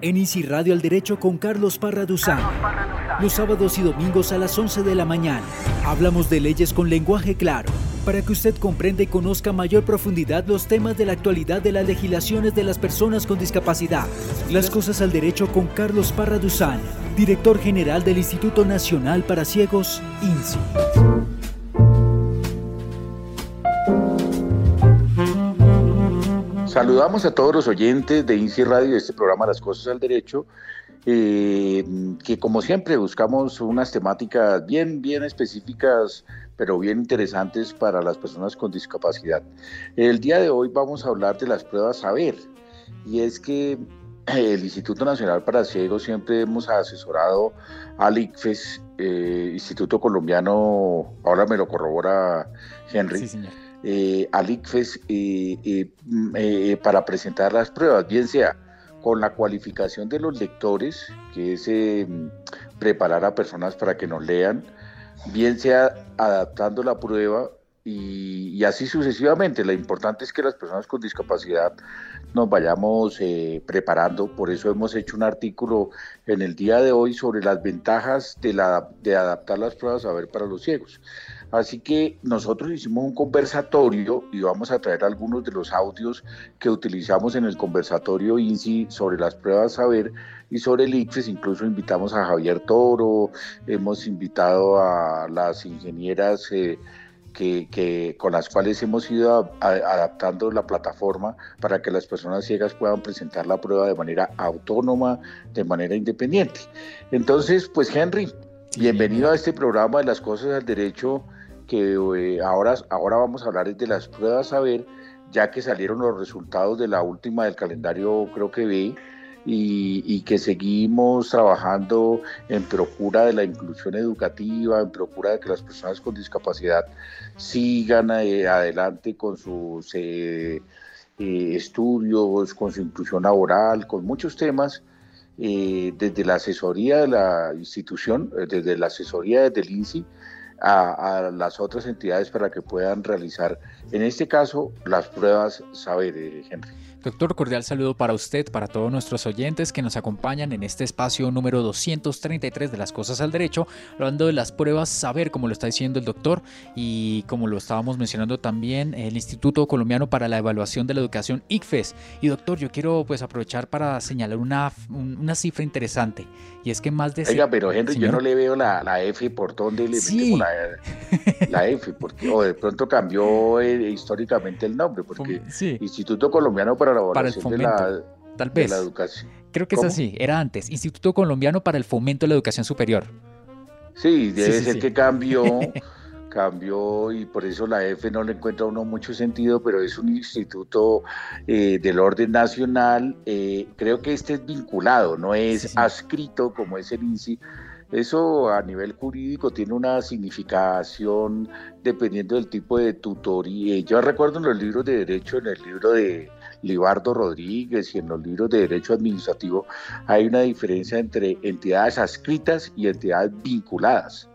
En Easy Radio al Derecho con Carlos Parra Duzán. Los sábados y domingos a las 11 de la mañana. Hablamos de leyes con lenguaje claro, para que usted comprenda y conozca a mayor profundidad los temas de la actualidad de las legislaciones de las personas con discapacidad. Las cosas al derecho con Carlos Parra Duzán, director general del Instituto Nacional para Ciegos, INSI. Saludamos a todos los oyentes de INSI Radio de este programa Las Cosas al Derecho, eh, que como siempre buscamos unas temáticas bien, bien específicas, pero bien interesantes para las personas con discapacidad. El día de hoy vamos a hablar de las pruebas Saber, y es que el Instituto Nacional para Ciegos siempre hemos asesorado al ICFES, eh, Instituto Colombiano, ahora me lo corrobora Henry. Sí, señor eh, al ICFES eh, eh, para presentar las pruebas, bien sea con la cualificación de los lectores, que es preparar a personas para que nos lean, bien sea adaptando la prueba y, así sucesivamente. Lo importante es que las personas con discapacidad nos vayamos preparando. Por eso hemos hecho un artículo en el día de hoy sobre las ventajas de adaptar las pruebas a ver para los ciegos. Así que nosotros hicimos un conversatorio y vamos a traer algunos de los audios que utilizamos en el conversatorio INSI sobre las pruebas saber y sobre el ICFES. Incluso invitamos a Javier Toro, hemos invitado a las ingenieras. Eh, que, con las cuales hemos ido adaptando la plataforma para que las personas ciegas puedan presentar la prueba de manera autónoma, de manera independiente. Entonces, pues Henry, bienvenido a este programa de las cosas del derecho que eh, ahora, ahora vamos a hablar de las pruebas a ver, ya que salieron los resultados de la última del calendario, creo que vi, y, que seguimos trabajando en procura de la inclusión educativa, en procura de que las personas con discapacidad sigan eh, adelante con sus eh, estudios, con su inclusión laboral, con muchos temas. Desde la asesoría de la institución, desde la asesoría del INSI, a, las otras entidades para que puedan realizar, en este caso, las pruebas saber, eh, Henry. Doctor, cordial saludo para usted, para todos nuestros oyentes que nos acompañan en este espacio número 233 de las cosas al derecho, hablando de las pruebas saber, como lo está diciendo el doctor, y como lo estábamos mencionando también, el Instituto Colombiano para la Evaluación de la Educación, ICFES. Y doctor, yo quiero pues aprovechar para señalar una, una cifra interesante, y es que más de... Oiga, pero Henry, yo no le veo la, la F por dónde le sí. la, la, F, porque, o de pronto cambió eh, históricamente el nombre, porque Instituto Colombiano para para, el fomento, tal vez. la educación. Creo que es así, era antes, Instituto Colombiano para el Fomento de la Educación Superior. Sí, debe ser que cambió, cambió y por eso la F no le encuentra a uno mucho sentido, pero es un instituto eh, del orden nacional. Eh, creo que este es vinculado, no es adscrito como es el INSI. Eso a nivel jurídico tiene una significación dependiendo del tipo de tutoría. Yo recuerdo en los libros de derecho, en el libro de Libardo Rodríguez y en los libros de Derecho Administrativo hay una diferencia entre entidades adscritas y entidades vinculadas.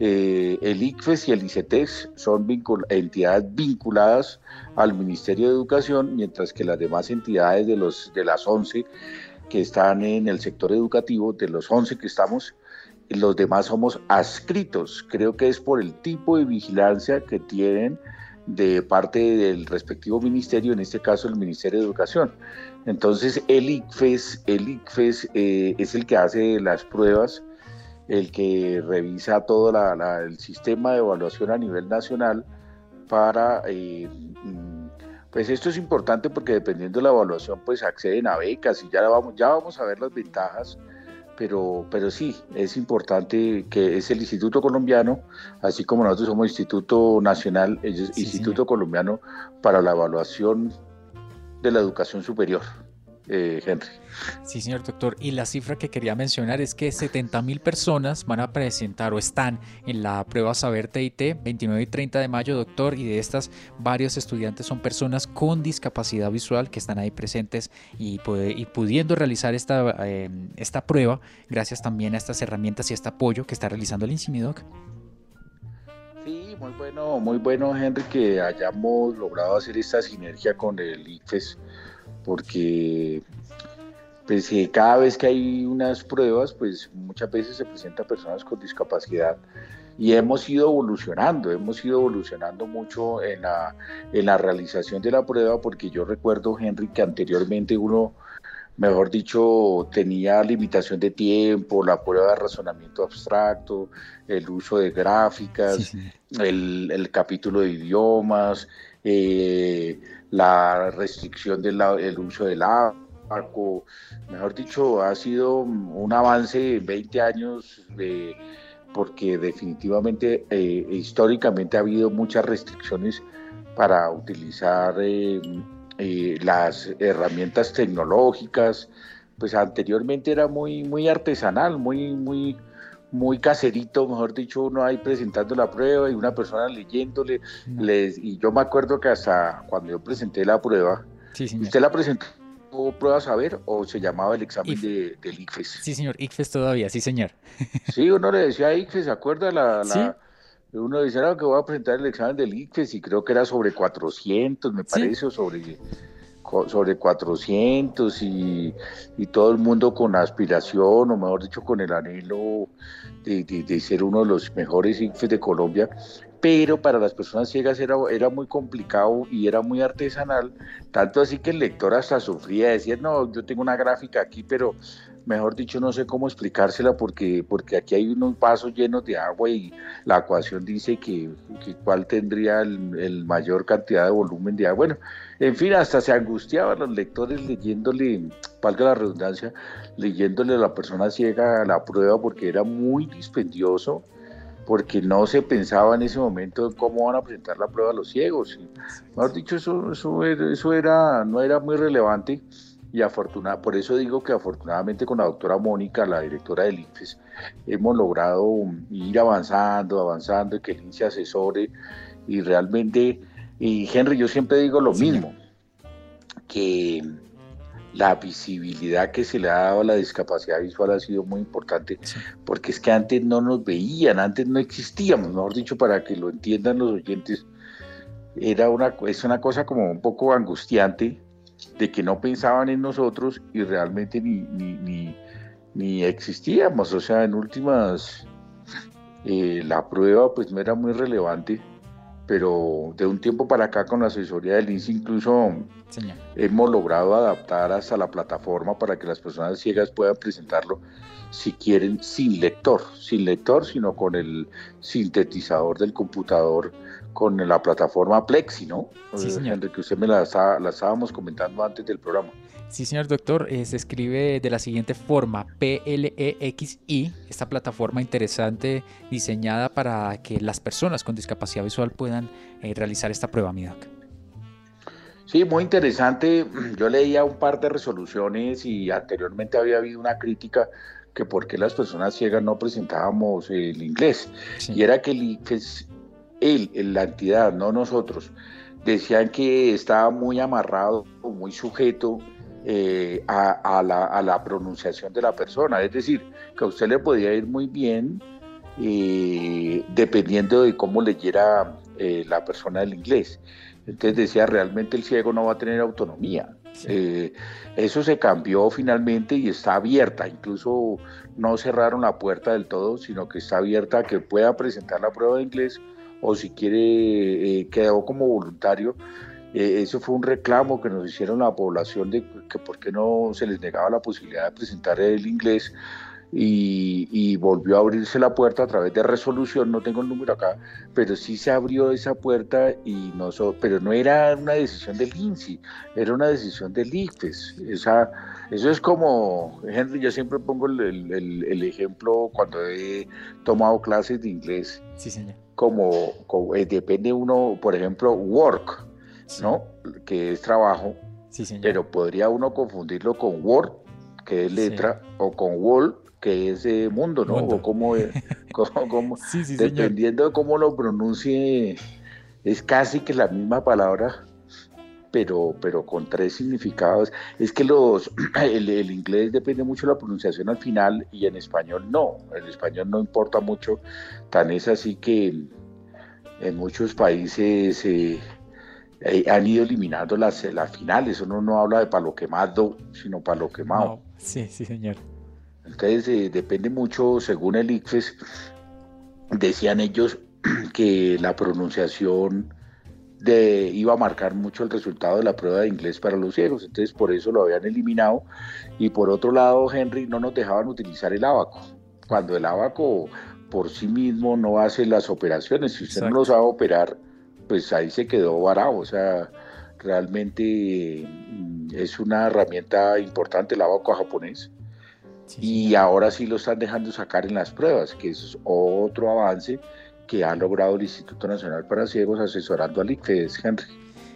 Eh, el ICFES y el ICETEX son entidades vinculadas al Ministerio de Educación, mientras que las demás entidades de, los, de las 11 que están en el sector educativo, de los 11 que estamos, los demás somos adscritos. Creo que es por el tipo de vigilancia que tienen de parte del respectivo ministerio, en este caso el Ministerio de Educación. Entonces el ICFES, el ICFES eh, es el que hace las pruebas, el que revisa todo el sistema de evaluación a nivel nacional para... Eh, mm, pues esto es importante porque dependiendo de la evaluación pues acceden a becas y ya vamos, ya vamos a ver las ventajas pero, pero sí, es importante que es el Instituto Colombiano, así como nosotros somos Instituto Nacional, el Instituto Colombiano para la Evaluación de la Educación Superior. Eh, Henry. Sí, señor doctor. Y la cifra que quería mencionar es que 70 mil personas van a presentar o están en la prueba Saber TIT 29 y 30 de mayo, doctor. Y de estas, varios estudiantes son personas con discapacidad visual que están ahí presentes y, pudiendo realizar esta, eh, esta prueba gracias también a estas herramientas y a este apoyo que está realizando el INSIMIDOC. Sí, muy bueno, muy bueno, Henry, que hayamos logrado hacer esta sinergia con el IFES porque pues eh, cada vez que hay unas pruebas, pues muchas veces se presentan personas con discapacidad. Y hemos ido evolucionando, hemos ido evolucionando mucho en la, en la realización de la prueba, porque yo recuerdo, Henry, que anteriormente uno, mejor dicho, tenía limitación de tiempo, la prueba de razonamiento abstracto, el uso de gráficas, El, el, capítulo de idiomas, eh, la restricción del el uso del arco, mejor dicho, ha sido un avance en 20 años de, porque definitivamente eh, históricamente ha habido muchas restricciones para utilizar eh, eh, las herramientas tecnológicas, pues anteriormente era muy, muy artesanal, muy, muy, muy caserito, mejor dicho, uno ahí presentando la prueba y una persona leyéndole. Les, y yo me acuerdo que hasta cuando yo presenté la prueba, usted la presentó prueba saber o se llamaba el examen de, del ICFES? Sí, señor, ICFES todavía, sí, señor. Sí, uno le decía ICFES, ¿se acuerda? La, Uno decía que voy a presentar el examen del ICFES y creo que era sobre 400, me parece, o sobre, sobre 400 y, todo el mundo con aspiración, o mejor dicho, con el anhelo de, de ser uno de los mejores ICFES de Colombia pero para las personas ciegas era, era muy complicado y era muy artesanal, tanto así que el lector hasta sufría, decía, no, yo tengo una gráfica aquí, pero mejor dicho, no sé cómo explicársela porque, porque aquí hay unos vasos llenos de agua y la ecuación dice que, cuál tendría el, mayor cantidad de volumen de agua. Bueno, en fin, hasta se angustiaban los lectores leyéndole, valga la redundancia, leyéndole a la persona ciega la prueba porque era muy dispendioso porque no se pensaba en ese momento cómo van a presentar la prueba a los ciegos. Mejor dicho, eso, eso, era, no era muy relevante y afortunada, por eso digo que afortunadamente con la doctora Mónica, la directora del INFES, hemos logrado ir avanzando, avanzando, que el INSE asesore y realmente, y Henry, yo siempre digo lo mismo, que la visibilidad que se le ha dado a la discapacidad visual ha sido muy importante, porque es que antes no nos veían, antes no existíamos, mejor dicho, para que lo entiendan los oyentes, era una, es una cosa como un poco angustiante de que no pensaban en nosotros y realmente ni, ni, ni, existíamos, o sea, en últimas, eh, la prueba pues no era muy relevante pero de un tiempo para acá con la asesoría del INSE incluso hemos logrado adaptar hasta la plataforma para que las personas ciegas puedan presentarlo si quieren sin lector, sin lector, sino con el sintetizador del computador, con la plataforma Plexi, ¿no? Sí, señor. que usted me la, la estábamos comentando antes del programa. Sí, señor doctor, eh, se escribe de la siguiente forma, PLEXI, esta plataforma interesante diseñada para que las personas con discapacidad visual puedan eh, realizar esta prueba MIDAC. Sí, muy interesante. Yo leía un par de resoluciones y anteriormente había habido una crítica que por qué las personas ciegas no presentábamos el inglés. Y era que el, él, la entidad, no nosotros, decían que estaba muy amarrado, muy sujeto eh, a, la, pronunciación de la persona. Es decir, que a usted le podía ir muy bien eh, dependiendo de cómo leyera eh, la persona el inglés. Entonces decía, realmente el ciego no va a tener autonomía. eso se cambió finalmente y está abierta. Incluso no cerraron la puerta del todo, sino que está abierta a que pueda presentar la prueba de inglés o si quiere, quedó como voluntario eh, eso fue un reclamo que nos hicieron la población de que por qué no se les negaba la posibilidad de presentar el inglés y, volvió a abrirse la puerta a través de resolución, no tengo el número acá, pero sí se abrió esa puerta y no pero no era una decisión del INSI, era una decisión del IFES. Esa, eso es como, Henry, yo siempre pongo el, el, ejemplo cuando he tomado clases de inglés. Sí, señor. Como, como eh, depende uno, por ejemplo, work ¿no? Que es trabajo. Pero podría uno confundirlo con Word, que es letra, o con Wall, que es eh, mundo, ¿no? O como, como, dependiendo de cómo lo pronuncie, es casi que la misma palabra, pero, pero con tres significados. Es que los, el, el, inglés depende mucho de la pronunciación al final y en español no. En español no importa mucho. Tan es así que en muchos países eh, eh, han ido eliminando las, las finales. Uno no habla de palo quemado, sino palo quemado. sí, sí, señor. Entonces eh, depende mucho, según el ICFES, decían ellos que la pronunciación de, iba a marcar mucho el resultado de la prueba de inglés para los ciegos, entonces por eso lo habían eliminado. Y por otro lado, Henry, no nos dejaban utilizar el abaco. Cuando el abaco por sí mismo no hace las operaciones, si usted no lo sabe operar, pues ahí se quedó varado. O sea, realmente mm, es una herramienta importante el abaco japonés. y ahora sí lo están dejando sacar en las pruebas, que es otro avance que ha logrado el Instituto Nacional para Ciegos asesorando al ICFES, Henry.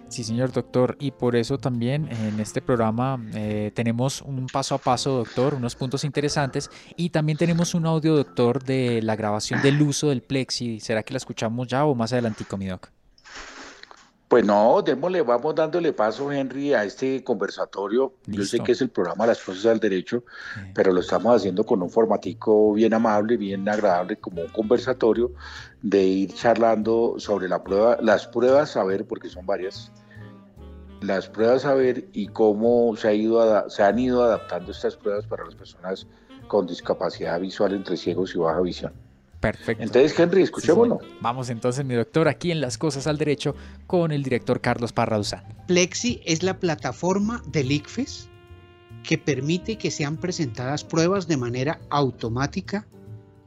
Sí, señor doctor, y por eso también en este programa eh, tenemos un paso a paso, doctor, unos puntos interesantes, y también tenemos un audio, doctor, de la grabación del uso del Plexi. ¿Será que la escuchamos ya o más adelantico, mi doc? Pues no, démosle, vamos dándole paso, Henry, a este conversatorio. Yo sé que es el programa Las Cosas al Derecho, pero lo estamos haciendo con un formatico bien amable, bien agradable, como un conversatorio de ir charlando sobre la prueba, las pruebas a ver, porque son varias, las pruebas a ver y cómo se, ha ido se han ido adaptando estas pruebas para las personas con discapacidad visual entre ciegos y baja visión. Perfecto. Entonces, Henry, escuchémoslo. Vamos entonces, mi doctor, aquí en Las Cosas al Derecho con el director Carlos Parra Plexi es la plataforma del ICFES que permite que sean presentadas pruebas de manera automática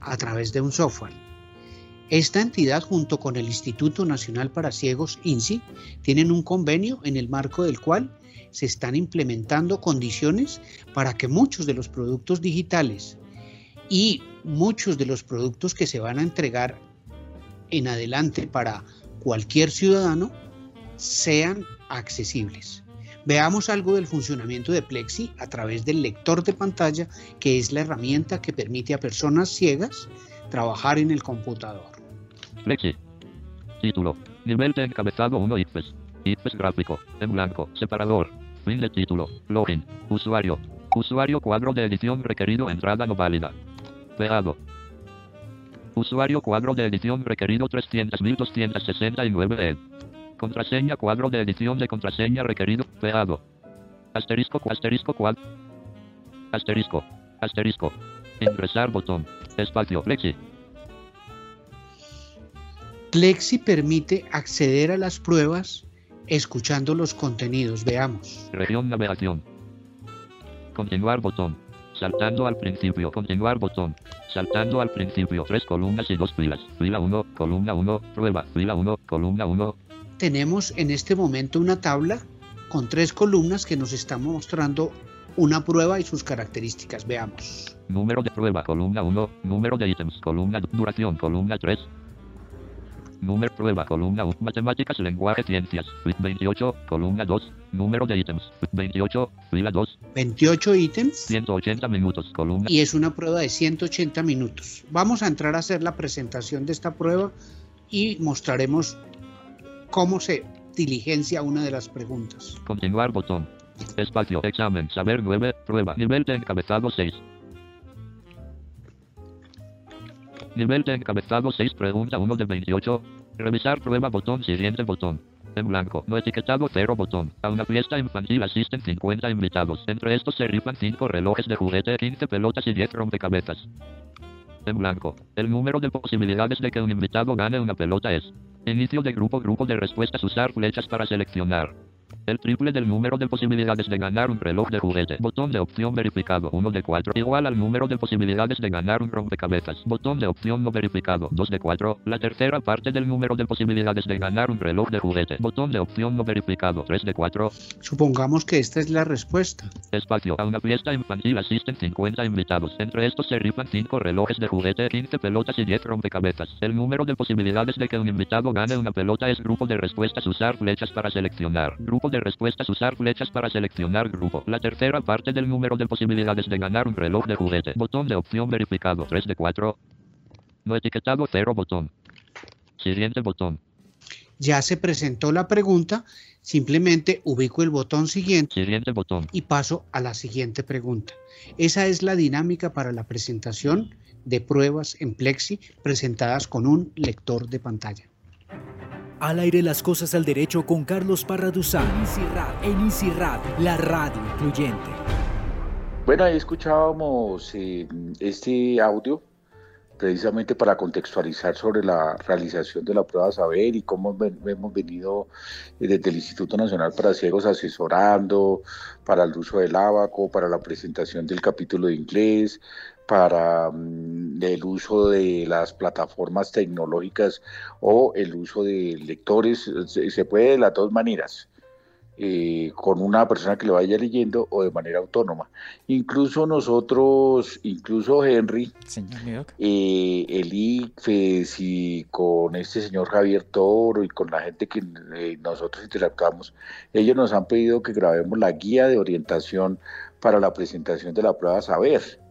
a través de un software. Esta entidad, junto con el Instituto Nacional para Ciegos, INSI, tienen un convenio en el marco del cual se están implementando condiciones para que muchos de los productos digitales y muchos de los productos que se van a entregar en adelante para cualquier ciudadano sean accesibles. Veamos algo del funcionamiento de Plexi a través del lector de pantalla, que es la herramienta que permite a personas ciegas trabajar en el computador. Plexi. Título. Nivel de encabezado 1 IPFES. IPFES gráfico. En blanco. Separador. Fin de título. Login. Usuario. Usuario cuadro de edición requerido entrada no válida. Pegado. Usuario cuadro de edición requerido 300.269 E. Contraseña cuadro de edición de contraseña requerido. Pegado. Asterisco asterisco cuadro. Asterisco. Asterisco. Ingresar botón. Espacio. Plexi. Plexi permite acceder a las pruebas escuchando los contenidos. Veamos. Región navegación. Continuar botón. Saltando al principio. Continuar botón. Saltando al principio. Tres columnas y dos filas. Fila 1, columna 1, prueba. Fila 1, columna 1. Tenemos en este momento una tabla con tres columnas que nos están mostrando una prueba y sus características. Veamos. Número de prueba, columna 1. Número de ítems, columna duración, columna 3. Número prueba, columna 1. Matemáticas, lenguaje, ciencias. 28, columna 2. Número de ítems. 28, fila 2. 28 ítems. 180 minutos, columna. Y es una prueba de 180 minutos. Vamos a entrar a hacer la presentación de esta prueba y mostraremos cómo se diligencia una de las preguntas. Continuar botón. Espacio, examen, saber 9, prueba, nivel de encabezado 6. Nivel de encabezado 6, pregunta 1 de 28. Revisar prueba, botón, siguiente botón. En blanco, no etiquetado 0 botón. A una fiesta infantil asisten 50 invitados. Entre estos se rifan 5 relojes de juguete, 15 pelotas y 10 rompecabezas. En blanco, el número de posibilidades de que un invitado gane una pelota es. Inicio de grupo, grupo de respuestas, usar flechas para seleccionar. El triple del número de posibilidades de ganar un reloj de juguete. Botón de opción verificado. 1 de 4. Igual al número de posibilidades de ganar un rompecabezas. Botón de opción no verificado. 2 de 4. La tercera parte del número de posibilidades de ganar un reloj de juguete. Botón de opción no verificado. 3 de 4. Supongamos que esta es la respuesta. Espacio. A una fiesta infantil asisten 50 invitados. Entre estos se rifan 5 relojes de juguete, 15 pelotas y 10 rompecabezas. El número de posibilidades de que un invitado gane una pelota es grupo de respuestas. Usar flechas para seleccionar. Grupo de respuestas usar flechas para seleccionar grupo. La tercera parte del número de posibilidades de ganar un reloj de juguete. Botón de opción verificado 3 de 4. No etiquetado 0 botón. Siguiente botón. Ya se presentó la pregunta, simplemente ubico el botón siguiente, siguiente botón. y paso a la siguiente pregunta. Esa es la dinámica para la presentación de pruebas en Plexi presentadas con un lector de pantalla. Al aire las cosas al derecho con Carlos Parra Duzán en Easy la radio incluyente. Bueno, ahí escuchábamos eh, este audio precisamente para contextualizar sobre la realización de la prueba saber y cómo hemos venido eh, desde el Instituto Nacional para Ciegos asesorando para el uso del abaco, para la presentación del capítulo de inglés, para mm, el uso de las plataformas tecnológicas o el uso de lectores, se, puede de las dos maneras. Eh, con una persona que le vaya leyendo o de manera autónoma. Incluso nosotros, incluso Henry, eh, el ICFES y con este señor Javier Toro y con la gente que eh, nosotros interactuamos, ellos nos han pedido que grabemos la guía de orientación para la presentación de la prueba Saber.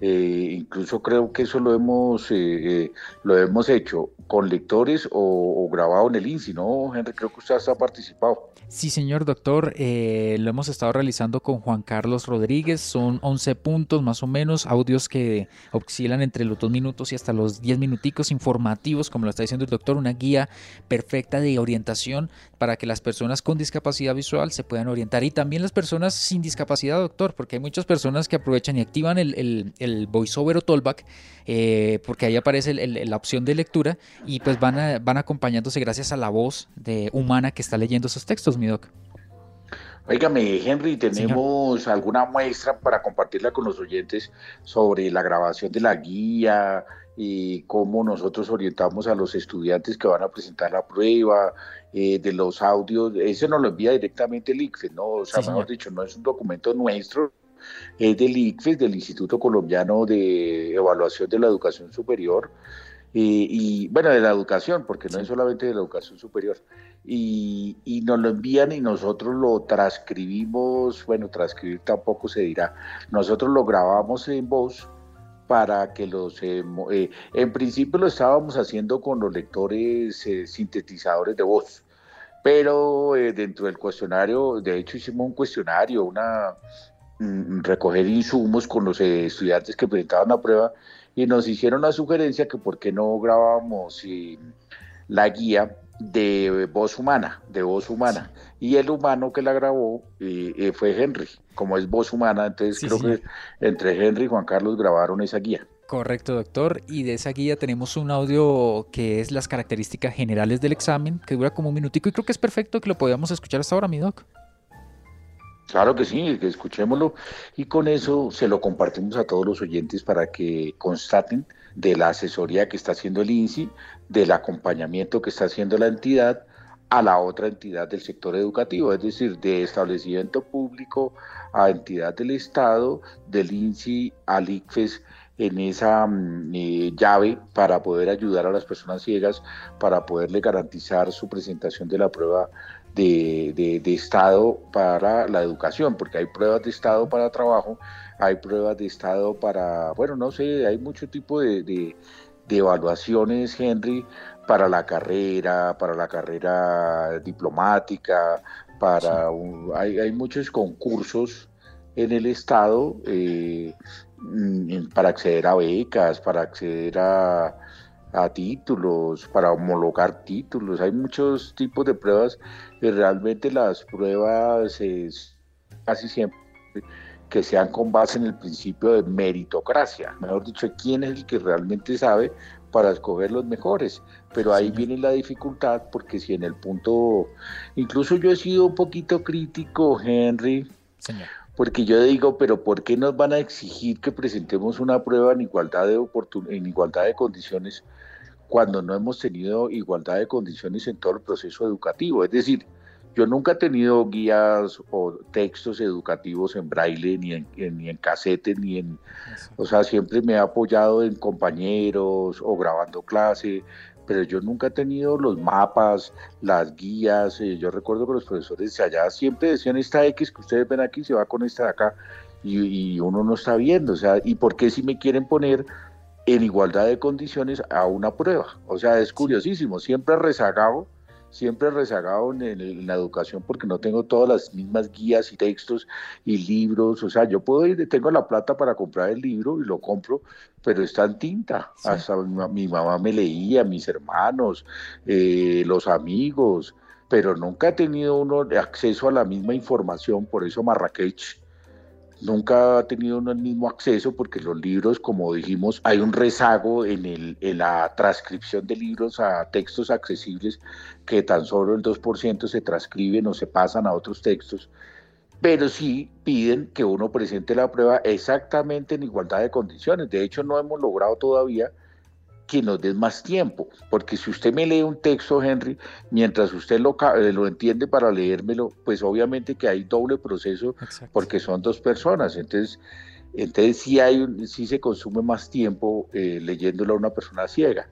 Eh, incluso creo que eso lo hemos, eh, eh, lo hemos hecho con lectores o, grabado en el INSI, ¿no, Henry? Creo que usted ha participado. Sí, señor doctor, lo hemos estado realizando con Juan Carlos Rodríguez, son 11 puntos más o menos, audios que oscilan entre los 2 minutos y hasta los 10 minuticos informativos, como lo está diciendo el doctor, una guía perfecta de orientación para que las personas con discapacidad visual se puedan orientar y también las personas sin discapacidad, doctor, porque hay muchas personas que aprovechan y activan el voiceover o tollback, eh, porque ahí aparece la opción de lectura y pues van, van acompañándose gracias a la voz de humana que está leyendo esos textos, mi doc. Óigame, Henry, tenemos alguna muestra para compartirla con los oyentes sobre la grabación de la guía y cómo nosotros orientamos a los estudiantes que van a presentar la prueba, eh, de los audios. Ese nos lo envía directamente el ICFE, ¿no? O sea, mejor dicho, no es un documento nuestro, es del ICFES, del Instituto Colombiano de Evaluación de la Educación Superior, y, bueno, de la educación, porque no es solamente de la educación superior, y, y, nos lo envían y nosotros lo transcribimos, bueno, transcribir tampoco se dirá, nosotros lo grabamos en voz para que los, eh, eh, en principio lo estábamos haciendo con los lectores eh, sintetizadores de voz, pero dentro del cuestionario, de hecho hicimos un cuestionario, una, recoger insumos con los eh, estudiantes que presentaban la prueba y nos hicieron la sugerencia que por qué no grabábamos eh, la guía de voz humana, de voz humana. Y el humano que la grabó eh, fue Henry, como es voz humana, entonces creo que entre Henry y Juan Carlos grabaron esa guía. Correcto, doctor. Y de esa guía tenemos un audio que es las características generales del examen, que dura como un minutico y creo que es perfecto que lo podamos escuchar hasta ahora, mi doc. Claro que sí, que escuchémoslo. Y con eso se lo compartimos a todos los oyentes para que constaten de la asesoría que está haciendo el INSI, del acompañamiento que está haciendo la entidad a la otra entidad del sector educativo, es decir, de establecimiento público a entidad del Estado, del INSI al ICFES en esa mm, eh, llave para poder ayudar a las personas ciegas, para poderle garantizar su presentación de la prueba de, Estado para la educación, porque hay pruebas de Estado para trabajo, hay pruebas de Estado para, bueno, no sé, hay mucho tipo de, evaluaciones, Henry, para la carrera, para la carrera diplomática, para hay, hay, muchos concursos en el Estado eh, mm, para acceder a becas, para acceder a, a títulos, para homologar títulos. Hay muchos tipos de pruebas y realmente las pruebas es casi siempre que sean con base en el principio de meritocracia, mejor dicho, quién es el que realmente sabe para escoger los mejores. Pero ahí viene la dificultad porque si en el punto, incluso yo he sido un poquito crítico, Henry, porque yo digo, pero ¿por qué nos van a exigir que presentemos una prueba en igualdad de en igualdad de condiciones cuando no hemos tenido igualdad de condiciones en todo el proceso educativo. Es decir, yo nunca he tenido guías o textos educativos en braille, ni en, ni en casete, ni en... O sea, siempre me he apoyado en compañeros o grabando clase, pero yo nunca he tenido los mapas, las guías. Eh, yo recuerdo que los profesores de allá siempre decían esta X que ustedes ven aquí se va con esta de acá y, y uno no está viendo. O sea, ¿y por qué si me quieren poner en igualdad de condiciones a una prueba. O sea, es curiosísimo, siempre rezagado siempre rezagado en, la educación porque no tengo todas las mismas guías y textos y libros. O sea, yo puedo ir, tengo la plata para comprar el libro y lo compro, pero está en tinta. Hasta mi, mamá me leía, mis hermanos, eh, los amigos, pero nunca he tenido uno acceso a la misma información. Por eso Marrakech nunca ha tenido el mismo acceso porque los libros, como dijimos, hay un rezago en, el, en la transcripción de libros a textos accesibles que tan solo el 2% se transcriben o se pasan a otros textos, pero sí piden que uno presente la prueba exactamente en igualdad de condiciones. De hecho, no hemos logrado todavía que nos den más tiempo, porque si usted me lee un texto, Henry, mientras usted lo, eh, lo entiende para leérmelo, pues obviamente que hay doble proceso, porque son dos personas, entonces, entonces sí, hay, sí se consume más tiempo eh, leyéndolo a una persona ciega.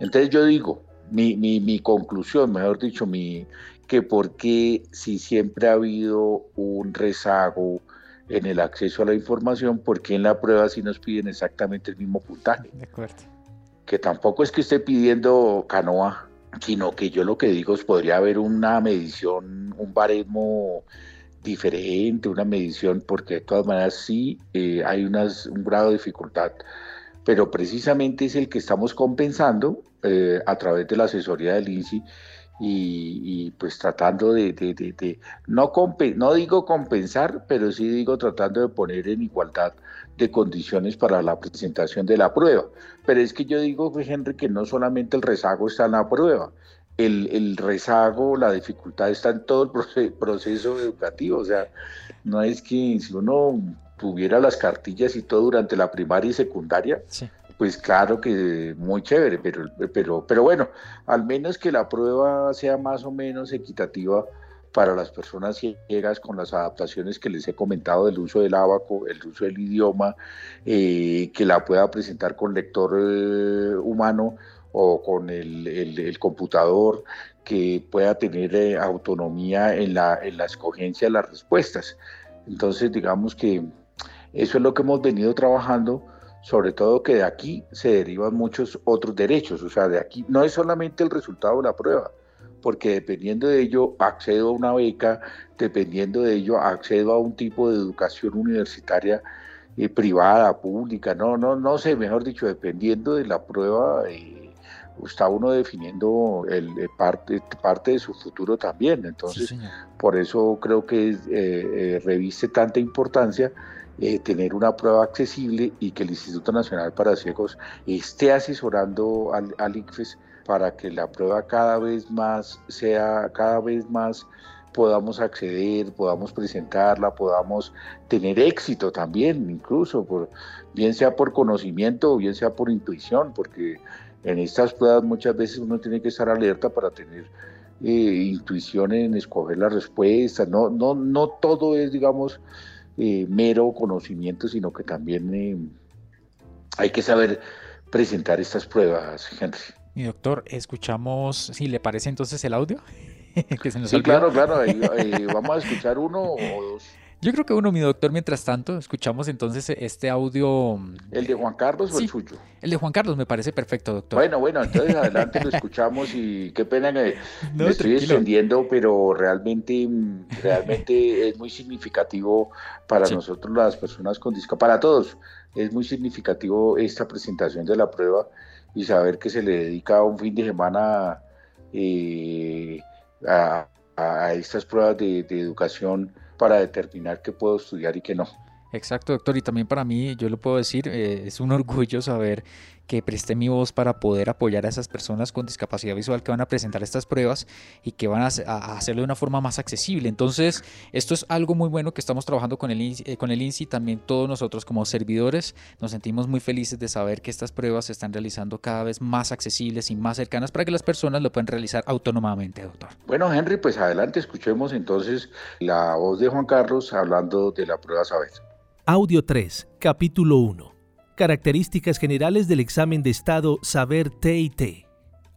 Entonces yo digo, mi, mi, mi conclusión, mejor dicho, mi, que porque si siempre ha habido un rezago, en el acceso a la información, porque en la prueba sí nos piden exactamente el mismo puntaje. De acuerdo que tampoco es que esté pidiendo canoa, sino que yo lo que digo es podría haber una medición, un baremo diferente, una medición, porque de todas maneras sí eh, hay un grado de dificultad, pero precisamente es el que estamos compensando eh, a través de la asesoría del INSI y, pues tratando de, de, no, no digo compensar, pero sí digo tratando de poner en igualdad de condiciones para la presentación de la prueba. Pero es que yo digo, Henry, que no solamente el rezago está en la prueba, el, el rezago, la dificultad está en todo el proceso educativo. O sea, no es que si uno tuviera las cartillas y todo durante la primaria y secundaria, pues claro que muy chévere, pero, pero, pero bueno, al menos que la prueba sea más o menos equitativa para las personas ciegas con las adaptaciones que les he comentado del uso del abaco, el uso del idioma, eh, que la pueda presentar con lector eh, humano o con el, computador, que pueda tener eh, autonomía en la, en la escogencia de las respuestas. Entonces, digamos que eso es lo que hemos venido trabajando sobre todo que de aquí se derivan muchos otros derechos, o sea, de aquí no es solamente el resultado de la prueba, porque dependiendo de ello accedo a una beca, dependiendo de ello accedo a un tipo de educación universitaria eh, privada, pública, no, no, no sé, mejor dicho, dependiendo de la prueba, eh, está uno definiendo el, eh, parte, parte de su futuro también. Entonces, por eso creo que reviste tanta importancia eh, tener una prueba accesible y que el Instituto Nacional para Ciegos esté asesorando al, al ICFES para que la prueba cada vez más sea, cada vez más podamos acceder, podamos presentarla, podamos tener éxito también, incluso, por, bien sea por conocimiento o bien sea por intuición, porque en estas pruebas muchas veces uno tiene que estar alerta para tener eh, intuición en escoger la respuesta, no, no, no todo es, digamos, eh, mero conocimiento, sino que también eh, hay que saber presentar estas pruebas, Henry. Mi doctor, escuchamos, si le parece entonces el audio. sí, claro, claro, vamos a escuchar uno o dos. Yo creo que uno, mi doctor, mientras tanto, escuchamos entonces este audio. Mm, ¿El de Juan Carlos o el suyo? El de Juan Carlos me parece perfecto, doctor. Bueno, bueno, entonces adelante lo escapamos y qué pena que me estoy extendiendo, pero realmente, mm, realmente es muy significativo para nosotros las personas con discapacidad, para todos, es muy significativo esta presentación de la prueba y saber que se le dedica un fin de semana eh, a, estas pruebas de educación para determinar qué puedo estudiar y qué no. Exacto, doctor. Y también para mí, yo lo puedo decir, eh, es un orgullo saber que presté mi voz para poder apoyar a esas personas con discapacidad visual que van a presentar estas pruebas y que van a, hacerlo de una forma más accesible. Entonces, esto es algo muy bueno que estamos trabajando con el, INSI, eh, con el INSI. También todos nosotros como servidores nos sentimos muy felices de saber que estas pruebas se están realizando cada vez más accesibles y más cercanas para que las personas lo puedan realizar autónomamente, doctor. Bueno, Henry, pues adelante, escuchemos entonces la voz de Juan Carlos hablando de la prueba Saber. Audio 3, capítulo 1. Características generales del examen de estado Saber TIT.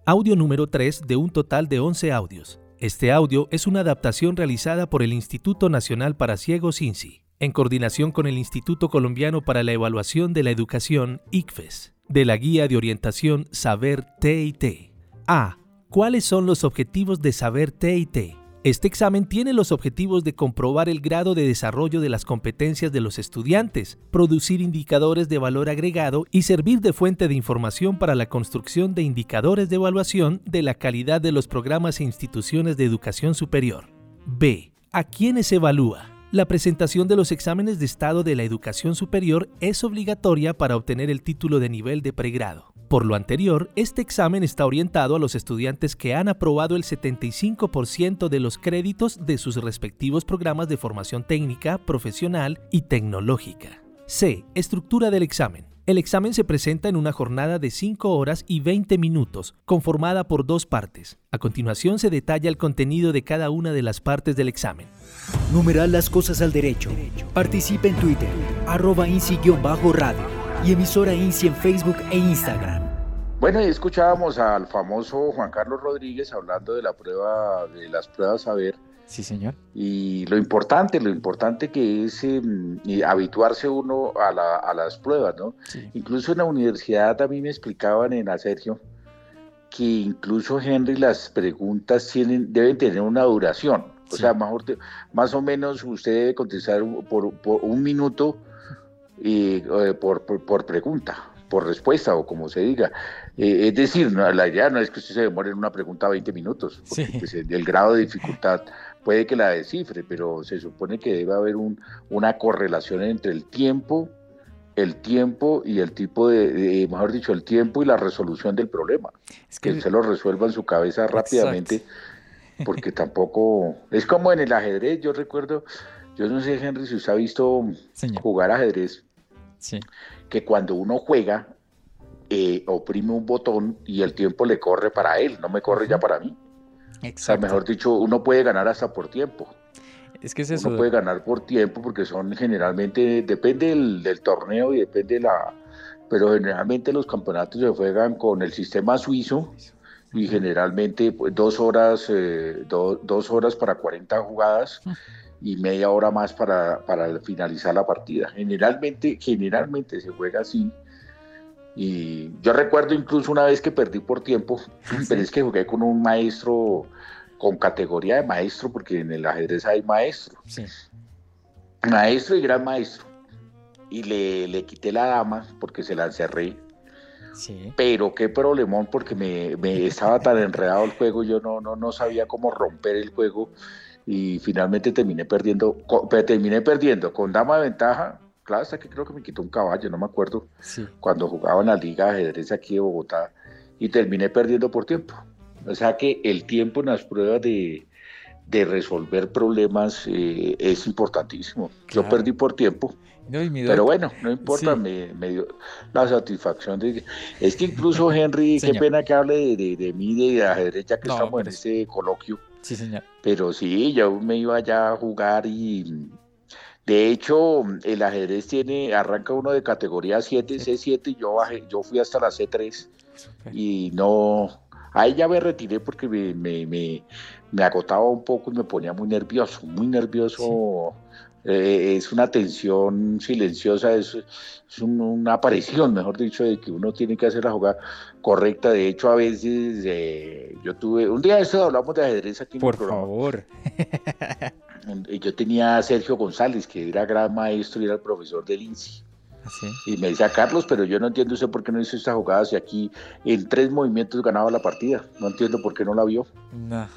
Audio número 3 de un total de 11 audios. Este audio es una adaptación realizada por el Instituto Nacional para Ciegos INSI, en coordinación con el Instituto Colombiano para la Evaluación de la Educación ICFES, de la Guía de Orientación Saber TIT. A. ¿Cuáles son los objetivos de Saber TIT? Este examen tiene los objetivos de comprobar el grado de desarrollo de las competencias de los estudiantes, producir indicadores de valor agregado y servir de fuente de información para la construcción de indicadores de evaluación de la calidad de los programas e instituciones de educación superior. B. ¿A quiénes evalúa? La presentación de los exámenes de estado de la educación superior es obligatoria para obtener el título de nivel de pregrado. Por lo anterior, este examen está orientado a los estudiantes que han aprobado el 75% de los créditos de sus respectivos programas de formación técnica, profesional y tecnológica. C. Estructura del examen. El examen se presenta en una jornada de 5 horas y 20 minutos, conformada por dos partes. A continuación se detalla el contenido de cada una de las partes del examen. Numeral las cosas al derecho. Participe en Twitter, arroba INSI-radio y emisora INSI en Facebook e Instagram. Bueno, y escuchábamos al famoso Juan Carlos Rodríguez hablando de la prueba, de las pruebas a ver. Sí, señor. Y lo importante, lo importante que es em, habituarse uno a, las pruebas, ¿no? Incluso en la universidad a mí me explicaban en la Sergio que incluso Henry las preguntas tienen, deben tener una duración. O sea, mejor más o menos usted debe contestar por, un minuto y, eh, por, por, pregunta, por respuesta o como se diga. Eh, es decir, la idea no es que usted se demore en una pregunta 20 minutos, porque pues, el grado de dificultad puede que la descifre, pero se supone que debe haber un, una correlación entre el tiempo, el tiempo y el tipo de, mejor dicho, el tiempo y la resolución del problema. Es que, se lo resuelva en su cabeza rápidamente porque tampoco es como en el ajedrez. Yo recuerdo, yo no sé, Henry, si usted ha visto jugar ajedrez, que cuando uno juega, eh, oprime un botón y el tiempo le corre para él, no me corre ya para mí. O sea, mejor dicho, uno puede ganar hasta por tiempo. Es que es eso. Uno puede ganar por tiempo porque son generalmente, depende del, torneo y depende de la... Pero generalmente los campeonatos se juegan con el sistema suizo y generalmente pues, dos horas, eh, dos horas para 40 jugadas y media hora más para, para, finalizar la partida. Generalmente, generalmente se juega así. Y yo recuerdo incluso una vez que perdí por tiempo, pero es que jugué con un maestro con categoría de maestro, porque en el ajedrez hay maestro. Maestro y gran maestro. Y le, le quité la dama porque se la encerré pero qué problemón porque me, estaba tan enredado el juego, yo no, no, no sabía cómo romper el juego y finalmente terminé perdiendo, terminé perdiendo con dama de ventaja, claro, hasta que creo que me quitó un caballo, no me acuerdo, cuando jugaba en la liga de ajedrez aquí de Bogotá y terminé perdiendo por tiempo. O sea que el tiempo en las pruebas de, resolver problemas eh, es importantísimo. Yo perdí por tiempo pero bueno, no importa, me, dio la satisfacción de es que incluso Henry, qué pena que hable de, de, mí, de ajedrez, ya que estamos en este coloquio. Sí, señor. Pero sí, yo me iba ya a jugar y de hecho el ajedrez tiene, arranca uno de categoría 7, C7 y yo bajé, yo fui hasta la C3 y no, ahí ya me retiré porque me, me, me, agotaba un poco y me ponía muy nervioso, muy nervioso. Eh, es una tensión silenciosa, es, una aparición, mejor dicho, de que uno tiene que hacer la jugada correcta. De hecho, a veces eh, yo tuve, un día de esto hablamos de ajedrez aquí en Por favor. yo tenía a Sergio González, que era gran maestro y era el profesor del INSI. ¿Ah, y me decía, Carlos, pero yo no entiendo usted por qué no hizo esta jugada si aquí en tres movimientos ganaba la partida. No entiendo por qué no la vio. No.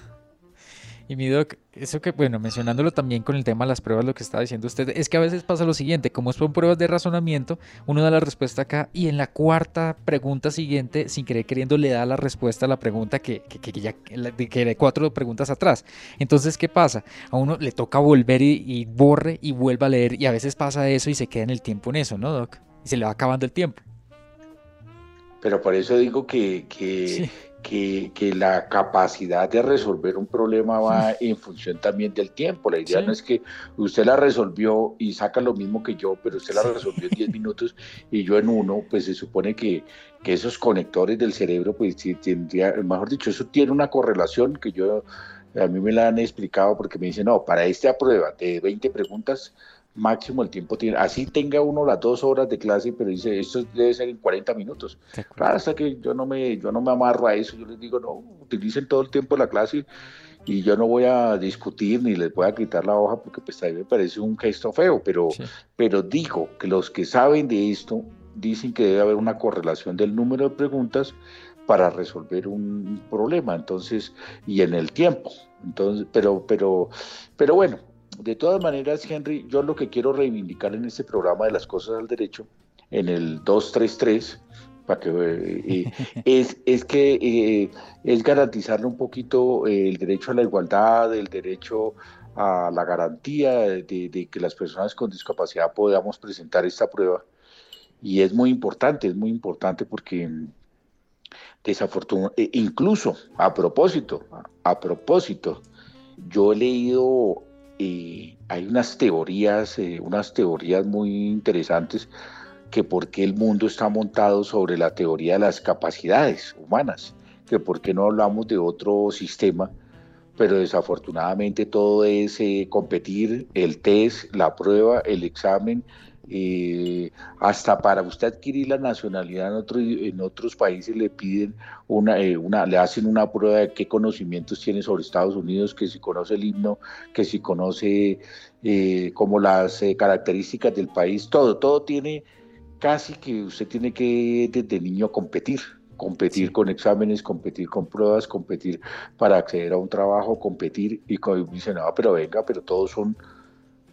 Y mi doc, eso que, bueno, mencionándolo también con el tema de las pruebas, lo que estaba diciendo usted, es que a veces pasa lo siguiente, como son pruebas de razonamiento, uno da la respuesta acá y en la cuarta pregunta siguiente, sin querer queriendo, le da la respuesta a la pregunta que, que, que ya, que cuatro preguntas atrás. Entonces, ¿qué pasa? A uno le toca volver y, borre y vuelva a leer y a veces pasa eso y se queda en el tiempo en eso, ¿no, doc? Y se le va acabando el tiempo. Pero por eso digo que, que, que, la capacidad de resolver un problema va en función también del tiempo. La idea no es que usted la resolvió y saca lo mismo que yo, pero usted la resolvió en 10 minutos y yo en uno, pues se supone que, que esos conectores del cerebro, pues tendría, mejor dicho, eso tiene una correlación que yo, a mí me la han explicado porque me dicen, no, para esta prueba de 20 preguntas, máximo el tiempo tiene. Así tenga uno las dos horas de clase, pero dice, esto debe ser en 40 minutos. Claro, hasta que yo no, me, yo no me amarro a eso, yo les digo, no, utilicen todo el tiempo la clase y yo no voy a discutir ni les voy a quitar la hoja porque pues también me parece un gesto feo, pero, pero digo que los que saben de esto dicen que debe haber una correlación del número de preguntas para resolver un problema, entonces, y en el tiempo. Entonces, pero, pero, pero bueno, de todas maneras, Henry, yo lo que quiero reivindicar en este programa de las cosas al derecho, en el 233, para que, eh, es, es que eh, es garantizarle un poquito el derecho a la igualdad, el derecho a la garantía de, que las personas con discapacidad podamos presentar esta prueba. Y es muy importante, es muy importante porque desafortunadamente, incluso a propósito, a propósito, yo he leído hay unas teorías, eh, unas teorías muy interesantes que por qué el mundo está montado sobre la teoría de las capacidades humanas, que por qué no hablamos de otro sistema, pero desafortunadamente todo es eh, competir, el test, la prueba, el examen, eh, hasta para usted adquirir la nacionalidad en, otro, en otros países le piden una, eh, una, le hacen una prueba de qué conocimientos tiene sobre Estados Unidos, que si conoce el himno, que si conoce eh, como las características del país, todo, todo tiene casi que usted tiene que desde niño competir competir con exámenes, competir con pruebas, competir para acceder a un trabajo, competir y dicen, no, pero venga, pero todos son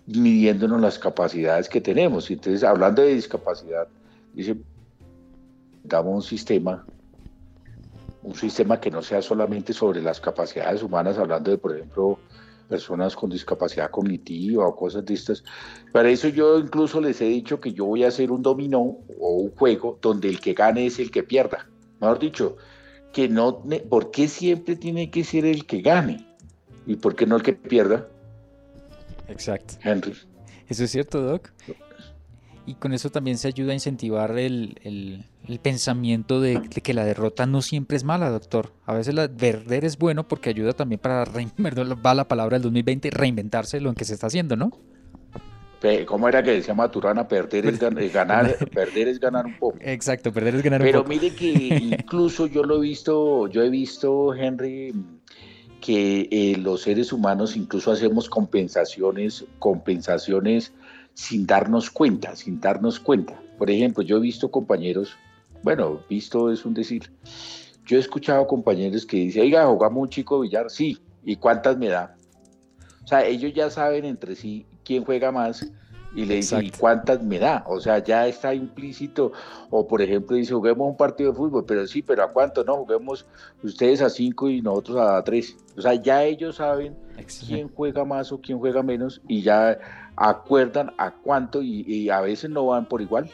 midiéndonos las capacidades que tenemos. Entonces, hablando de discapacidad, dice, damos un sistema, un sistema que no sea solamente sobre las capacidades humanas, hablando de, por ejemplo, personas con discapacidad cognitiva o cosas de estas. Para eso yo incluso les he dicho que yo voy a hacer un dominó o un juego donde el que gane es el que pierda. Mejor dicho, que no, ¿por qué siempre tiene que ser el que gane? ¿Y por qué no el que pierda? Exacto. Henry. Eso es cierto, Doc. Y con eso también se ayuda a incentivar el, pensamiento de, que la derrota no siempre es mala, doctor. A veces la perder es bueno porque ayuda también para, va la palabra del 2020, reinventarse lo en que se está haciendo, ¿no? ¿Cómo era que decía Maturana? Perder es ganar, perder es ganar un poco. Exacto, perder es ganar un poco. Pero mire que incluso yo lo he visto, yo he visto, Henry, que eh, los seres humanos incluso hacemos compensaciones, compensaciones sin darnos cuenta, sin darnos cuenta. Por ejemplo, yo he visto compañeros, bueno, visto es un decir, yo he escuchado compañeros que dicen, oiga, jugamos un chico billar, sí, ¿y cuántas me da? O sea, ellos ya saben entre sí quién juega más y le dice, ¿y cuántas me da? O sea, ya está implícito. O por ejemplo, dice, juguemos un partido de fútbol, pero sí, pero ¿a cuánto? No, juguemos ustedes a cinco y nosotros a tres. O sea, ya ellos saben quién juega más o quién juega menos y ya acuerdan a cuánto y, a veces no van por igual.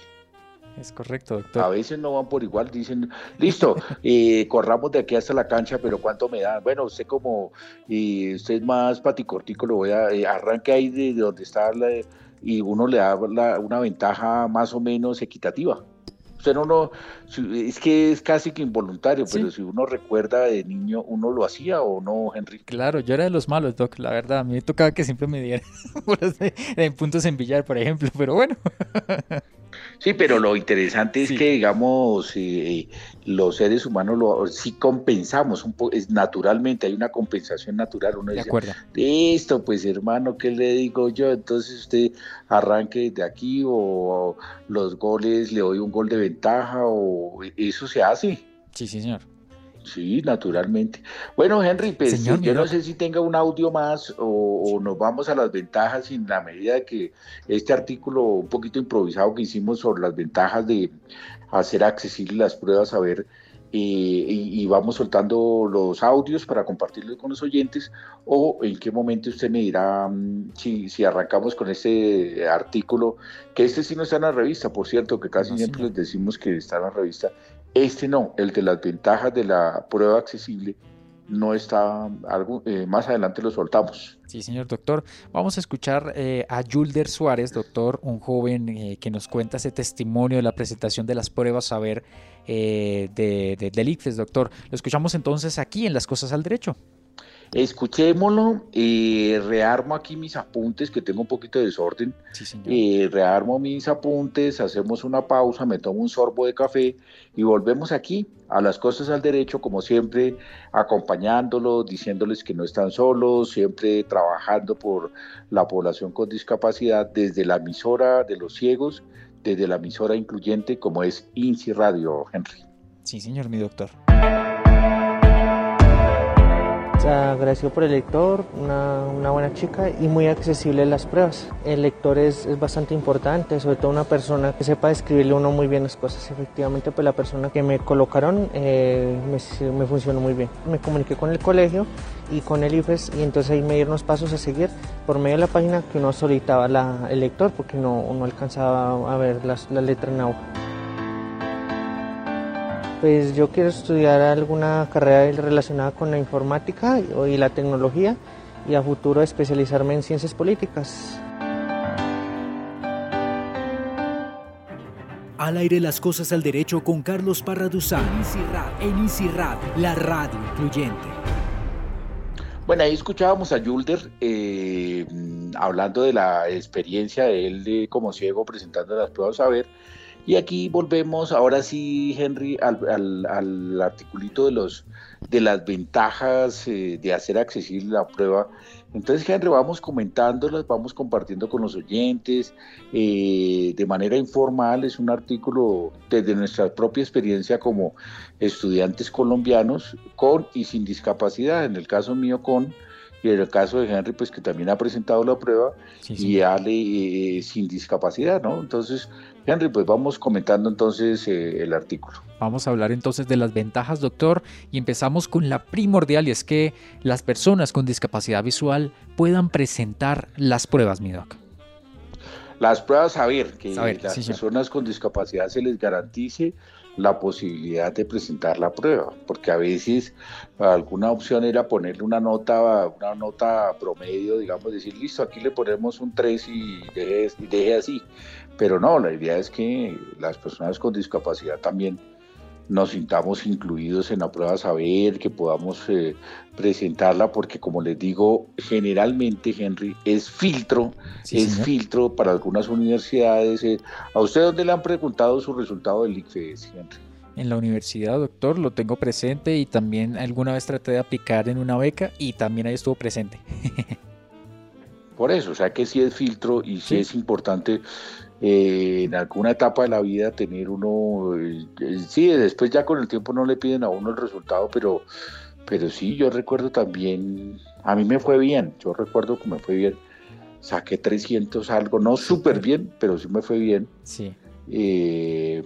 Es correcto, doctor. A veces no van por igual, dicen, listo, eh, corramos de aquí hasta la cancha, pero ¿cuánto me da? Bueno, usted como, y usted es más paticortico, lo voy a, eh, arranque ahí de donde está la, y uno le da una ventaja más o menos equitativa. Usted no, no, es que es casi que involuntario, pero si uno recuerda de niño, ¿uno lo hacía o no, Henry? Claro, yo era de los malos, Doc, la verdad. A mí me tocaba que siempre me dieran en puntos en billar, por ejemplo, pero bueno. Sí, pero lo interesante es que, digamos, eh, los seres humanos lo, sí compensamos, un es, naturalmente hay una compensación natural. Uno de acuerdo. listo, pues hermano, ¿qué le digo yo? Entonces usted arranque de aquí o los goles, le doy un gol de ventaja o eso se hace. Sí, sí, señor. Sí, naturalmente. Bueno, Henry, pues yo no sé si tenga un audio más o, nos vamos a las ventajas en la medida que este artículo un poquito improvisado que hicimos sobre las ventajas de hacer accesibles las pruebas, a ver, eh, y, vamos soltando los audios para compartirlos con los oyentes o en qué momento usted me dirá mm, si, si arrancamos con este artículo, que este sí no está en la revista, por cierto, que casi siempre les decimos que está en la revista este no, el de las ventajas de la prueba accesible no está, algo, eh, más adelante lo soltamos. Sí, señor doctor. Vamos a escuchar eh, a Julder Suárez, doctor, un joven eh, que nos cuenta ese testimonio de la presentación de las pruebas saber de, de, del doctor. Lo escuchamos entonces aquí en Las Cosas al Derecho. Escuchémoslo, eh, rearmo aquí mis apuntes, que tengo un poquito de desorden. Eh, rearmo mis apuntes, hacemos una pausa, me tomo un sorbo de café y volvemos aquí a las cosas al derecho, como siempre, acompañándolos, diciéndoles que no están solos, siempre trabajando por la población con discapacidad desde la emisora de los ciegos, desde la emisora incluyente como es INSI Radio, Henry. Sí, señor, mi doctor agradecido por el lector, una, buena chica y muy accesible las pruebas. El lector es, bastante importante, sobre todo una persona que sepa describirle uno muy bien las cosas. Efectivamente, pues la persona que me colocaron eh, me, funcionó muy bien. Me comuniqué con el colegio y con el IFES y entonces ahí me dieron los pasos a seguir por medio de la página que uno solicitaba la, el lector porque no, alcanzaba a ver las, la letra en agua. Pues yo quiero estudiar alguna carrera relacionada con la informática y la tecnología y a futuro especializarme en ciencias políticas. Al aire las cosas al derecho con Carlos Parra Duzán en ICIRAD, la radio incluyente. Bueno, ahí escuchábamos a Yulder eh, hablando de la experiencia de él como ciego presentando las pruebas a ver y aquí volvemos, ahora sí, Henry, al, al, articulito de, los, de las ventajas eh, de hacer accesible la prueba. Entonces, Henry, vamos comentándolas, vamos compartiendo con los oyentes eh, de manera informal. Es un artículo desde nuestra propia experiencia como estudiantes colombianos con y sin discapacidad. En el caso mío, con y en el caso de Henry, pues que también ha presentado la prueba y Ale eh, sin discapacidad, ¿no? Entonces, Henry, pues vamos comentando entonces eh, el artículo. Vamos a hablar entonces de las ventajas, doctor, y empezamos con la primordial, y es que las personas con discapacidad visual puedan presentar las pruebas, mi doc. Las pruebas, a ver, que las personas con discapacidad se les garantice la posibilidad de presentar la prueba, porque a veces alguna opción era ponerle una nota, una nota promedio, digamos, decir, listo, aquí le ponemos un 3 y deje, así. Pero no, la idea es que las personas con discapacidad también nos sintamos incluidos en la prueba saber, que podamos eh, presentarla, porque como les digo, generalmente, Henry, es filtro, es filtro para algunas universidades. Eh. ¿A usted dónde le han preguntado su resultado del ICFES, Henry? En la universidad, doctor, lo tengo presente y también alguna vez traté de aplicar en una beca y también ahí estuvo presente. Por eso, o sea que sí es filtro y sí es importante eh, en alguna etapa de la vida tener uno, eh, eh, sí, después ya con el tiempo no le piden a uno el resultado, pero, pero sí, yo recuerdo también, a mí me fue bien, yo recuerdo que me fue bien, saqué 300 algo, no súper bien, pero sí me fue bien. Sí. y,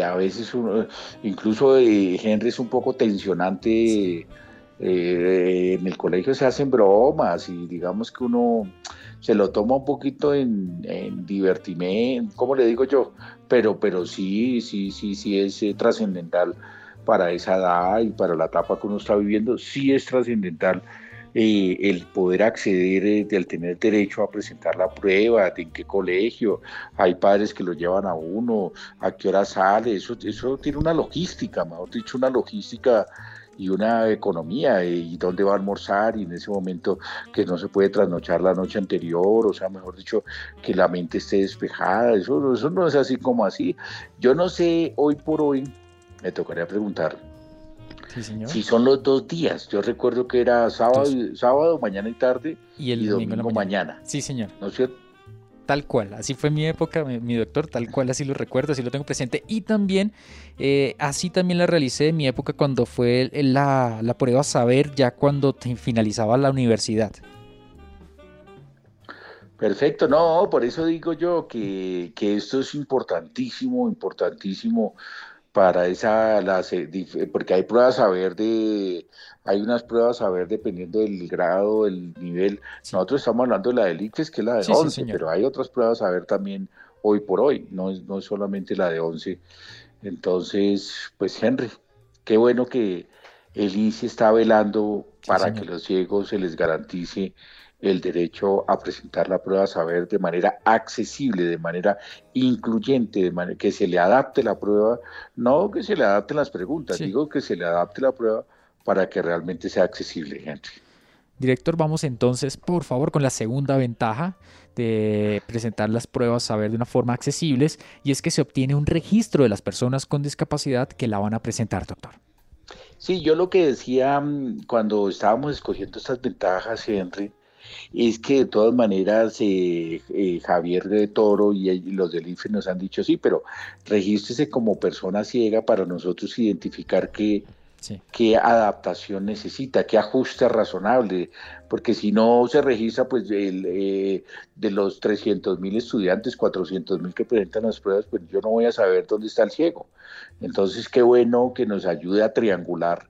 a veces uno, incluso Henry es un poco tensionante. en el colegio se hacen bromas y digamos que uno se lo toma un poquito en, en divertimento, como le digo yo, pero, pero sí, sí, sí, sí es eh, trascendental para esa edad y para la etapa que uno está viviendo, sí es trascendental eh, el poder acceder, eh, el tener derecho a presentar la prueba, de en qué colegio, hay padres que lo llevan a uno, a qué hora sale, eso, eso tiene una logística, mejor dicho, una logística y una economía eh, y dónde va a almorzar y en ese momento que no se puede trasnochar la noche anterior, o sea, mejor dicho, que la mente esté despejada, eso, eso no es así como así. Yo no sé, hoy por hoy, me tocaría preguntar, Si son los dos días, yo recuerdo que era sábado, sábado mañana y tarde y, el domingo, mañana. mañana. Sí, señor. ¿No es cierto? tal cual. Así fue mi época, mi, doctor, tal cual, así lo recuerdo, así lo tengo presente. Y también, eh, así también la realicé en mi época cuando fue la, la prueba saber, ya cuando finalizaba la universidad. Perfecto, no, por eso digo yo que, que esto es importantísimo, importantísimo para esa, porque hay pruebas a ver de, hay unas pruebas a ver dependiendo del grado, el nivel. Nosotros estamos hablando de la del ICFES, que es la de 11, pero hay otras pruebas a ver también hoy por hoy, no es, no es solamente la de 11. Entonces, pues Henry, qué bueno que el ICE está velando para que los ciegos se les garantice el derecho a presentar la prueba a saber de manera accesible, de manera incluyente, de manera que se le adapte la prueba, no que se le adapten las preguntas, digo que se le adapte la prueba para que realmente sea accesible, gente. Director, vamos entonces, por favor, con la segunda ventaja de presentar las pruebas saber de una forma accesible, y es que se obtiene un registro de las personas con discapacidad que la van a presentar, doctor. Sí, yo lo que decía mm, cuando estábamos escogiendo estas ventajas, Henry, es que de todas maneras eh, eh, Javier de Toro y, los del IFE nos han dicho sí, pero regístrese como persona ciega para nosotros identificar que qué adaptación necesita, qué ajuste razonable, porque si no se registra, pues eh, de los 300 mil estudiantes, 400 mil que presentan las pruebas, pues yo no voy a saber dónde está el ciego. Entonces, qué bueno que nos ayude a triangular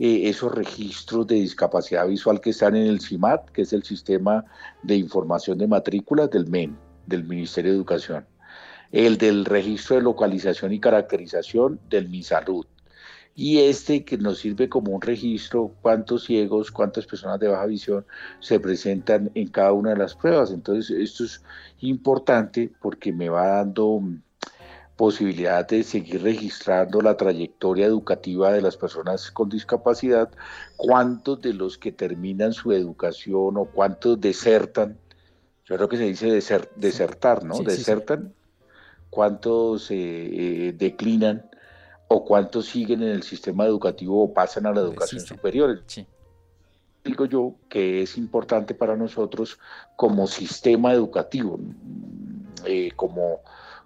eh, esos registros de discapacidad visual que están en el CIMAT, que es el Sistema de Información de Matrículas del MEN, del Ministerio de Educación. El del registro de localización y caracterización del MISALUD y este que nos sirve como un registro, cuántos ciegos, cuántas personas de baja visión se presentan en cada una de las pruebas. Entonces, esto es importante porque me va dando posibilidad de seguir registrando la trayectoria educativa de las personas con discapacidad, cuántos de los que terminan su educación o cuántos desertan, yo creo que se dice desertar, ¿no? desertan, cuántos eh, eh, declinan o cuántos siguen en el sistema educativo o pasan a la educación superior. Digo yo que es importante para nosotros como sistema educativo, eh, como,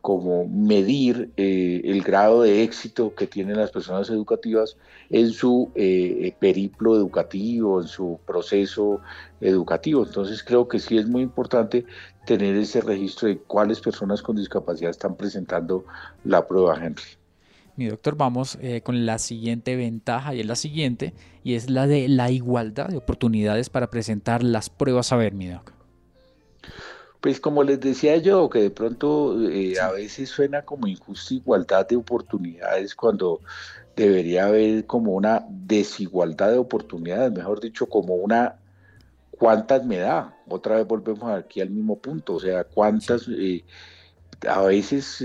como medir eh, el grado de éxito que tienen las personas educativas en su eh, periplo educativo, en su proceso educativo. Entonces creo que sí es muy importante tener ese registro de cuáles personas con discapacidad están presentando la prueba, Henry. Mi doctor, vamos eh, con la siguiente ventaja y es la siguiente, y es la de la igualdad de oportunidades para presentar las pruebas a ver, mi doctor. Pues como les decía yo, que de pronto eh, a veces suena como injusta igualdad de oportunidades cuando debería haber como una desigualdad de oportunidades, mejor dicho, como una cuántas me da. Otra vez volvemos aquí al mismo punto, o sea, cuántas eh, a veces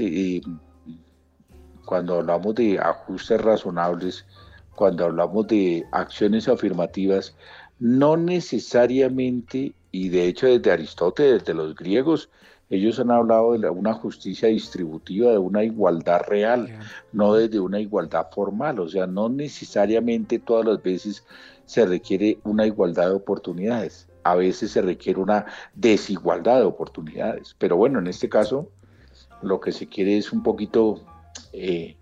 cuando hablamos de ajustes razonables, cuando hablamos de acciones afirmativas, no necesariamente, y de hecho desde Aristóteles, desde los griegos, ellos han hablado de una justicia distributiva, de una igualdad real, no desde una igualdad formal. O sea, no necesariamente todas las veces se requiere una igualdad de oportunidades. A veces se requiere una desigualdad de oportunidades. Pero bueno, en este caso, lo que se quiere es un poquito eh,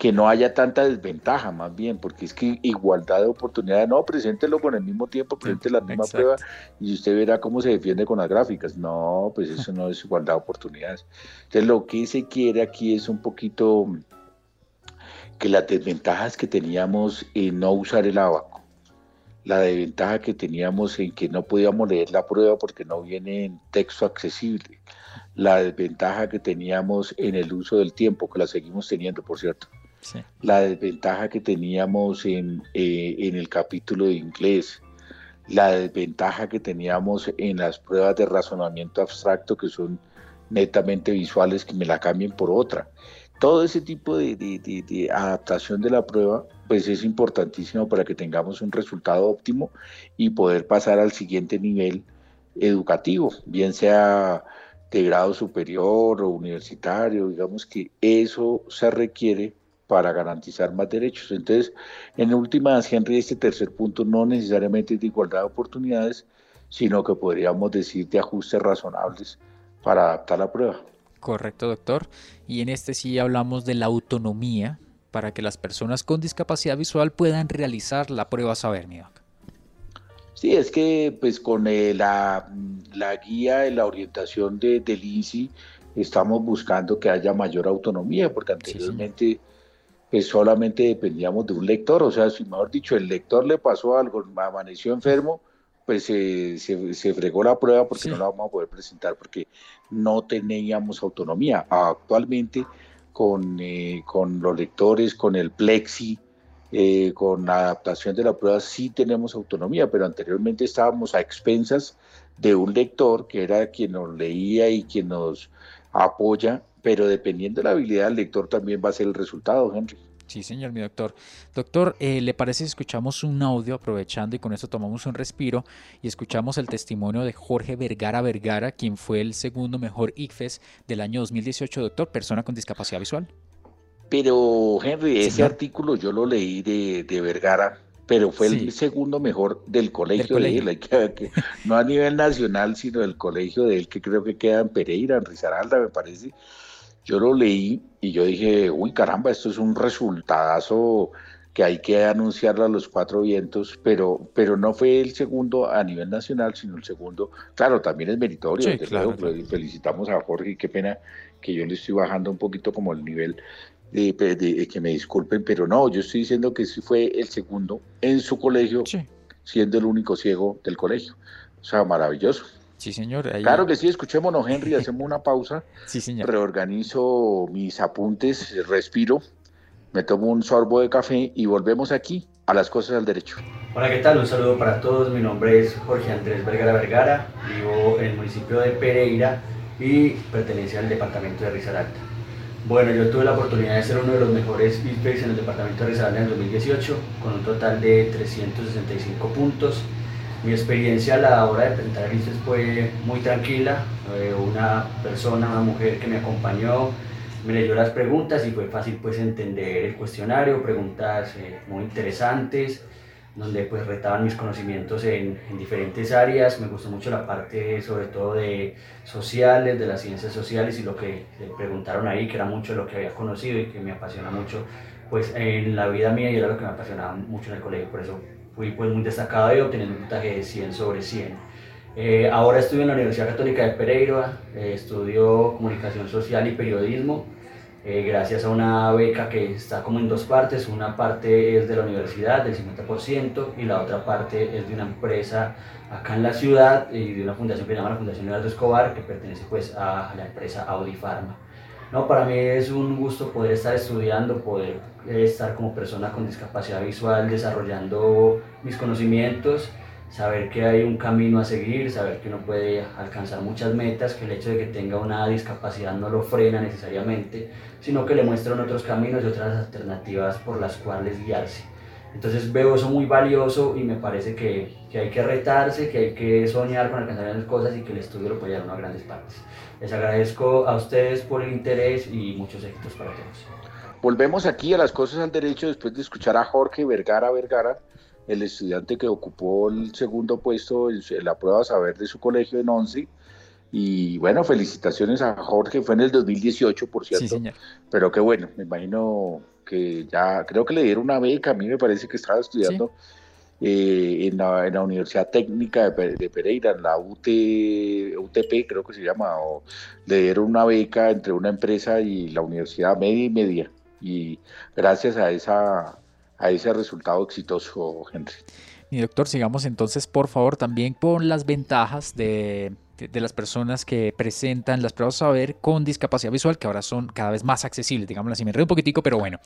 que no haya tanta desventaja más bien, porque es que igualdad de oportunidades, no, preséntelo con el mismo tiempo, presente la misma prueba y usted verá cómo se defiende con las gráficas. No, pues eso no es igualdad de oportunidades. Entonces lo que se quiere aquí es un poquito que las desventajas que teníamos en no usar el abaco, la desventaja que teníamos en que no podíamos leer la prueba porque no viene en texto accesible, la desventaja que teníamos en el uso del tiempo, que la seguimos teniendo, por cierto. La desventaja que teníamos en, eh, en el capítulo de inglés, la desventaja que teníamos en las pruebas de razonamiento abstracto, que son netamente visuales, que me la cambien por otra. Todo ese tipo de, de, adaptación de la prueba, pues es importantísimo para que tengamos un resultado óptimo y poder pasar al siguiente nivel educativo, bien sea de grado superior o universitario, digamos que eso se requiere para garantizar más derechos. Entonces, en última, Henry, este tercer punto no necesariamente es de igualdad de oportunidades, sino que podríamos decir de ajustes razonables para adaptar la prueba. Correcto, doctor. Y en este sí hablamos de la autonomía para que las personas con discapacidad visual puedan realizar la prueba saber, mi Sí, es que pues con eh, la, la, guía y la orientación de, del INSI estamos buscando que haya mayor autonomía, porque anteriormente pues solamente dependíamos de un lector, o sea, si mejor dicho, el lector le pasó algo, amaneció enfermo, pues se, se, fregó la prueba porque no la vamos a poder presentar, porque no teníamos autonomía. Actualmente con, eh, con los lectores, con el Plexi, eh, con la adaptación de la prueba sí tenemos autonomía, pero anteriormente estábamos a expensas de un lector que era quien nos leía y quien nos apoya, pero dependiendo de la habilidad del lector también va a ser el resultado, Henry. Sí, señor, mi doctor. Doctor, eh, ¿le parece si escuchamos un audio aprovechando y con esto tomamos un respiro y escuchamos el testimonio de Jorge Vergara Vergara, quien fue el segundo mejor ICFES del año 2018, doctor, persona con discapacidad visual? Pero, Henry, ese artículo yo lo leí de, Vergara, pero fue el segundo mejor del colegio, de él, que, no a nivel nacional, sino del colegio de él, que creo que queda en Pereira, en Risaralda, me parece yo lo leí y yo dije, uy caramba, esto es un resultadazo que hay que anunciarlo a los cuatro vientos, pero, pero no fue el segundo a nivel nacional, sino el segundo, claro, también es meritorio, felicitamos a Jorge, qué pena que yo le estoy bajando un poquito como el nivel de, que me disculpen, pero no, yo estoy diciendo que sí fue el segundo en su colegio, siendo el único ciego del colegio. O sea, maravilloso. Sí, señor. Claro que sí, escuchémonos, Henry, hacemos una pausa. sí, señor. Reorganizo mis apuntes, respiro, me tomo un sorbo de café y volvemos aquí a las cosas del derecho. Hola, ¿qué tal? Un saludo para todos. Mi nombre es Jorge Andrés Vergara Vergara, vivo en el municipio de Pereira y pertenece al departamento de Risaralda. Bueno, yo tuve la oportunidad de ser uno de los mejores IPEX en el departamento de Risaralda en el 2018, con un total de 365 puntos mi experiencia a la hora de el fue muy tranquila. Eh, una persona, una mujer que me acompañó, me leyó las preguntas y fue fácil pues entender el cuestionario, preguntas eh, muy interesantes, donde pues retaban mis conocimientos en, en, diferentes áreas. Me gustó mucho la parte sobre todo de sociales, de las ciencias sociales y lo que preguntaron ahí, que era mucho lo que había conocido y que me apasiona mucho pues en la vida mía y era lo que me apasionaba mucho en el colegio. Por eso fui pues muy destacado y obteniendo un puntaje de 100 sobre 100. Eh, ahora estudio en la Universidad Católica de Pereira, eh, estudio comunicación social y periodismo, eh, gracias a una beca que está como en dos partes, una parte es de la universidad del 50% y la otra parte es de una empresa acá en la ciudad y de una fundación que se llama la Fundación Leonardo Escobar que pertenece pues a la empresa Audi Pharma. No, para mí es un gusto poder estar estudiando, poder estar como persona con discapacidad visual desarrollando mis conocimientos, saber que hay un camino a seguir, saber que uno puede alcanzar muchas metas, que el hecho de que tenga una discapacidad no lo frena necesariamente, sino que le muestran otros caminos y otras alternativas por las cuales guiarse. Entonces veo eso muy valioso y me parece que, que, hay que retarse, que hay que soñar con alcanzar las cosas y que el estudio lo puede llevar a grandes partes. Les agradezco a ustedes por el interés y muchos éxitos para todos. Volvemos aquí a las cosas al derecho después de escuchar a Jorge Vergara Vergara, el estudiante que ocupó el segundo puesto en la prueba saber de su colegio en ONCE. Y bueno, felicitaciones a Jorge, fue en el 2018, por cierto. Sí, señor. Pero qué bueno, me imagino que ya creo que le dieron una beca, a mí me parece que estaba estudiando eh, en, la, Universidad Técnica de, Pereira, en la UT, UTP creo que se llama, o le dieron una beca entre una empresa y la universidad media y media, y gracias a, esa, a ese resultado exitoso, Henry. Mi doctor, sigamos entonces, por favor, también con las ventajas de de las personas que presentan las pruebas saber con discapacidad visual, que ahora son cada vez más accesibles, digamos así. Me río un poquitico, pero bueno.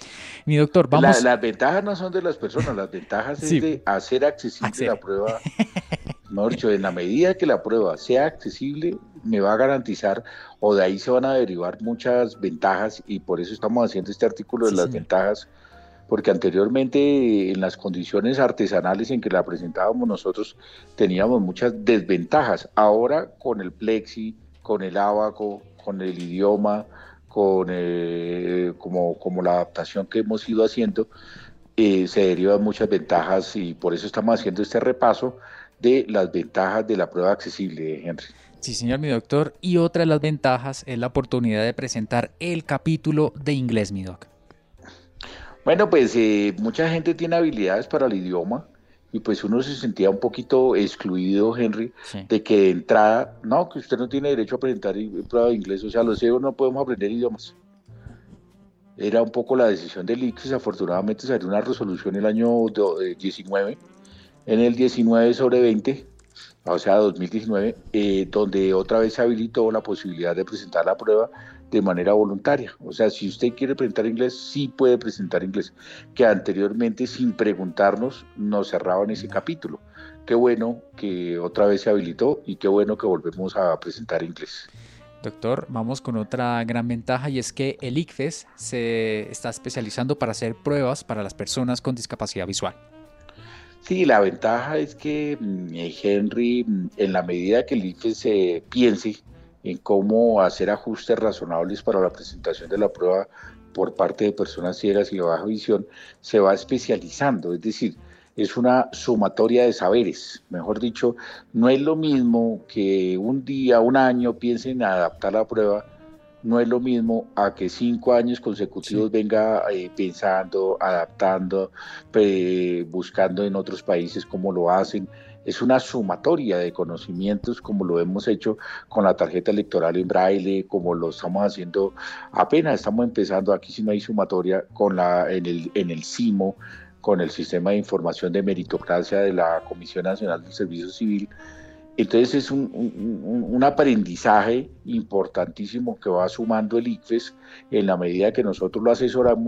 Mi doctor, vamos. las ventajas no son de las personas, las ventajas es de hacer accesible la prueba. Mejor dicho, en la medida que la prueba sea accesible, me va a garantizar, o de ahí se van a derivar muchas ventajas, y por eso estamos haciendo este artículo de las ventajas porque anteriormente en las condiciones artesanales en que la presentábamos nosotros teníamos muchas desventajas. Ahora con el plexi, con el abaco, con el idioma, con eh, como, como la adaptación que hemos ido haciendo, eh, se derivan muchas ventajas y por eso estamos haciendo este repaso de las ventajas de la prueba accesible, Henry. Sí, señor, mi doctor. Y otra de las ventajas es la oportunidad de presentar el capítulo de inglés, mi doctor. Bueno, pues eh, mucha gente tiene habilidades para el idioma y pues uno se sentía un poquito excluido, Henry, de que de entrada, no, que usted no tiene derecho a presentar prueba de inglés, o sea, los ciegos no podemos aprender idiomas. Era un poco la decisión del ICFES, afortunadamente salió una resolución el año 19, eh, en el 19 sobre 20, o sea, 2019, eh, donde otra vez se habilitó la posibilidad de presentar la prueba de manera voluntaria. O sea, si usted quiere presentar inglés, sí puede presentar inglés, que anteriormente sin preguntarnos nos cerraban ese capítulo. Qué bueno que otra vez se habilitó y qué bueno que volvemos a presentar inglés. Doctor, vamos con otra gran ventaja y es que el ICFES se está especializando para hacer pruebas para las personas con discapacidad visual. Sí, la ventaja es que mm, Henry, mm, en la medida que el ICFES se piense en cómo hacer ajustes razonables para la presentación de la prueba por parte de personas ciegas y de baja visión, se va especializando, es decir, es una sumatoria de saberes. Mejor dicho, no es lo mismo que un día, un año piensen en adaptar la prueba, no es lo mismo a que cinco años consecutivos venga eh, pensando, adaptando, buscando en otros países cómo lo hacen. Es una sumatoria de conocimientos como lo hemos hecho con la tarjeta electoral en braille, como lo estamos haciendo apenas estamos empezando, aquí si no hay sumatoria, con la, en, el, en el CIMO, con el sistema de información de meritocracia de la Comisión Nacional del Servicio Civil. Entonces es un, aprendizaje importantísimo que va sumando el ICFES en la medida que nosotros lo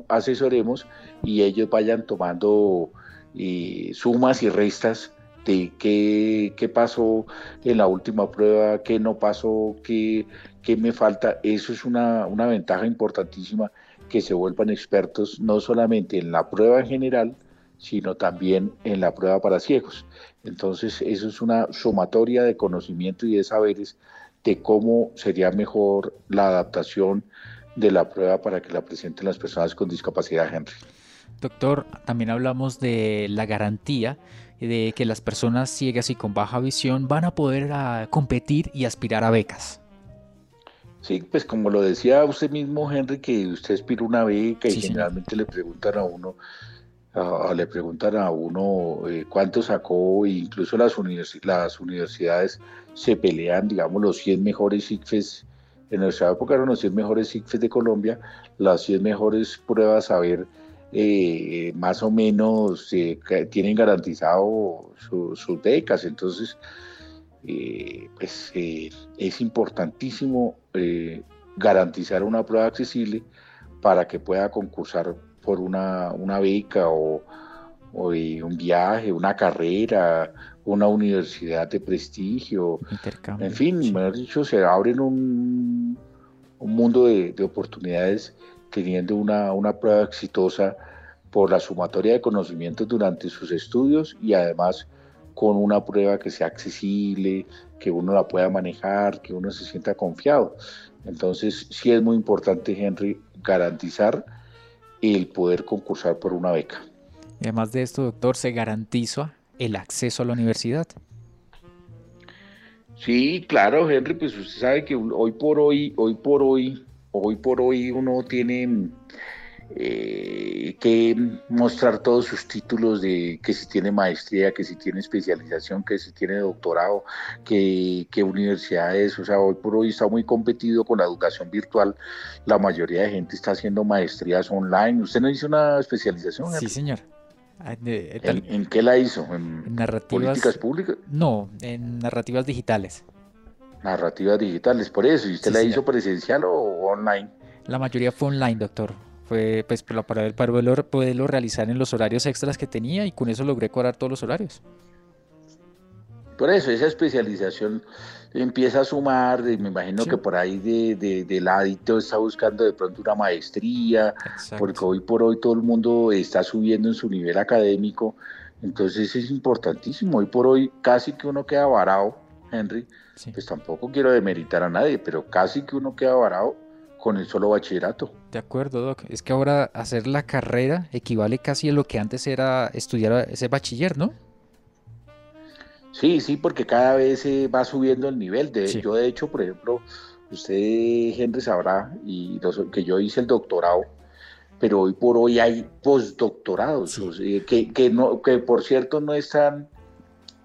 asesoremos y ellos vayan tomando eh, sumas y restas de qué, pasó en la última prueba, qué no pasó, qué, qué me falta. Eso es una, una ventaja importantísima que se vuelvan expertos no solamente en la prueba en general, sino también en la prueba para ciegos. Entonces, eso es una sumatoria de conocimiento y de saberes de cómo sería mejor la adaptación de la prueba para que la presenten las personas con discapacidad, Henry. Doctor, también hablamos de la garantía de que las personas ciegas y con baja visión van a poder ah, competir y aspirar a becas. Sí, pues como lo decía usted mismo, Henry, que usted aspira una beca y generalmente le preguntan a uno, le preguntan a uno eh, cuánto sacó, e incluso las, las universidades se pelean, digamos, los 100 mejores ICFES, en nuestra época eran los 100 mejores ICFES de Colombia, las 100 mejores pruebas a ver eh, más o menos eh, tienen garantizado sus becas, entonces pues, es importantísimo garantizar una prueba accesible para que pueda concursar por una, una beca o, un viaje, una carrera, una universidad de prestigio. En fin, mejor dicho, se abren un, un mundo de, oportunidades teniendo una, una prueba exitosa por la sumatoria de conocimientos durante sus estudios y además con una prueba que sea accesible, que uno la pueda manejar, que uno se sienta confiado. Entonces, sí es muy importante, Henry, garantizar el poder concursar por una beca. además de esto, doctor, ¿se garantiza el acceso a la universidad? Sí, claro, Henry, pues usted sabe que hoy por hoy, hoy por hoy, hoy por hoy uno tiene eh, que mostrar todos sus títulos de que si tiene maestría, que si tiene especialización, que si tiene doctorado, que, que universidades, o sea, hoy por hoy está muy competido con la educación virtual, la mayoría de gente está haciendo maestrías online. ¿Usted no hizo una especialización? Sí, señor. Ah, ¿En, qué la hizo? ¿En, narrativas, políticas públicas? No, en narrativas digitales. Narrativas digitales, por eso. ¿Y usted la hizo presencial o online? La mayoría fue online, doctor fue pues para, para poderlo, poderlo realizar en los horarios extras que tenía y con eso logré cobrar todos los horarios. Por eso, esa especialización empieza a sumar, me imagino que por ahí de, de, de, ladito está buscando de pronto una maestría, porque hoy por hoy todo el mundo está subiendo en su nivel académico, entonces es importantísimo, hoy por hoy casi que uno queda varado, Henry, pues tampoco quiero demeritar a nadie, pero casi que uno queda varado con el solo bachillerato. De acuerdo, Doc. Es que ahora hacer la carrera equivale casi a lo que antes era estudiar ese bachiller, ¿no? Sí, sí, porque cada vez va subiendo el nivel. De, Yo, de hecho, por ejemplo, usted, Henry, sabrá y que yo hice el doctorado, pero hoy por hoy hay postdoctorados, que, que, no, que por cierto no están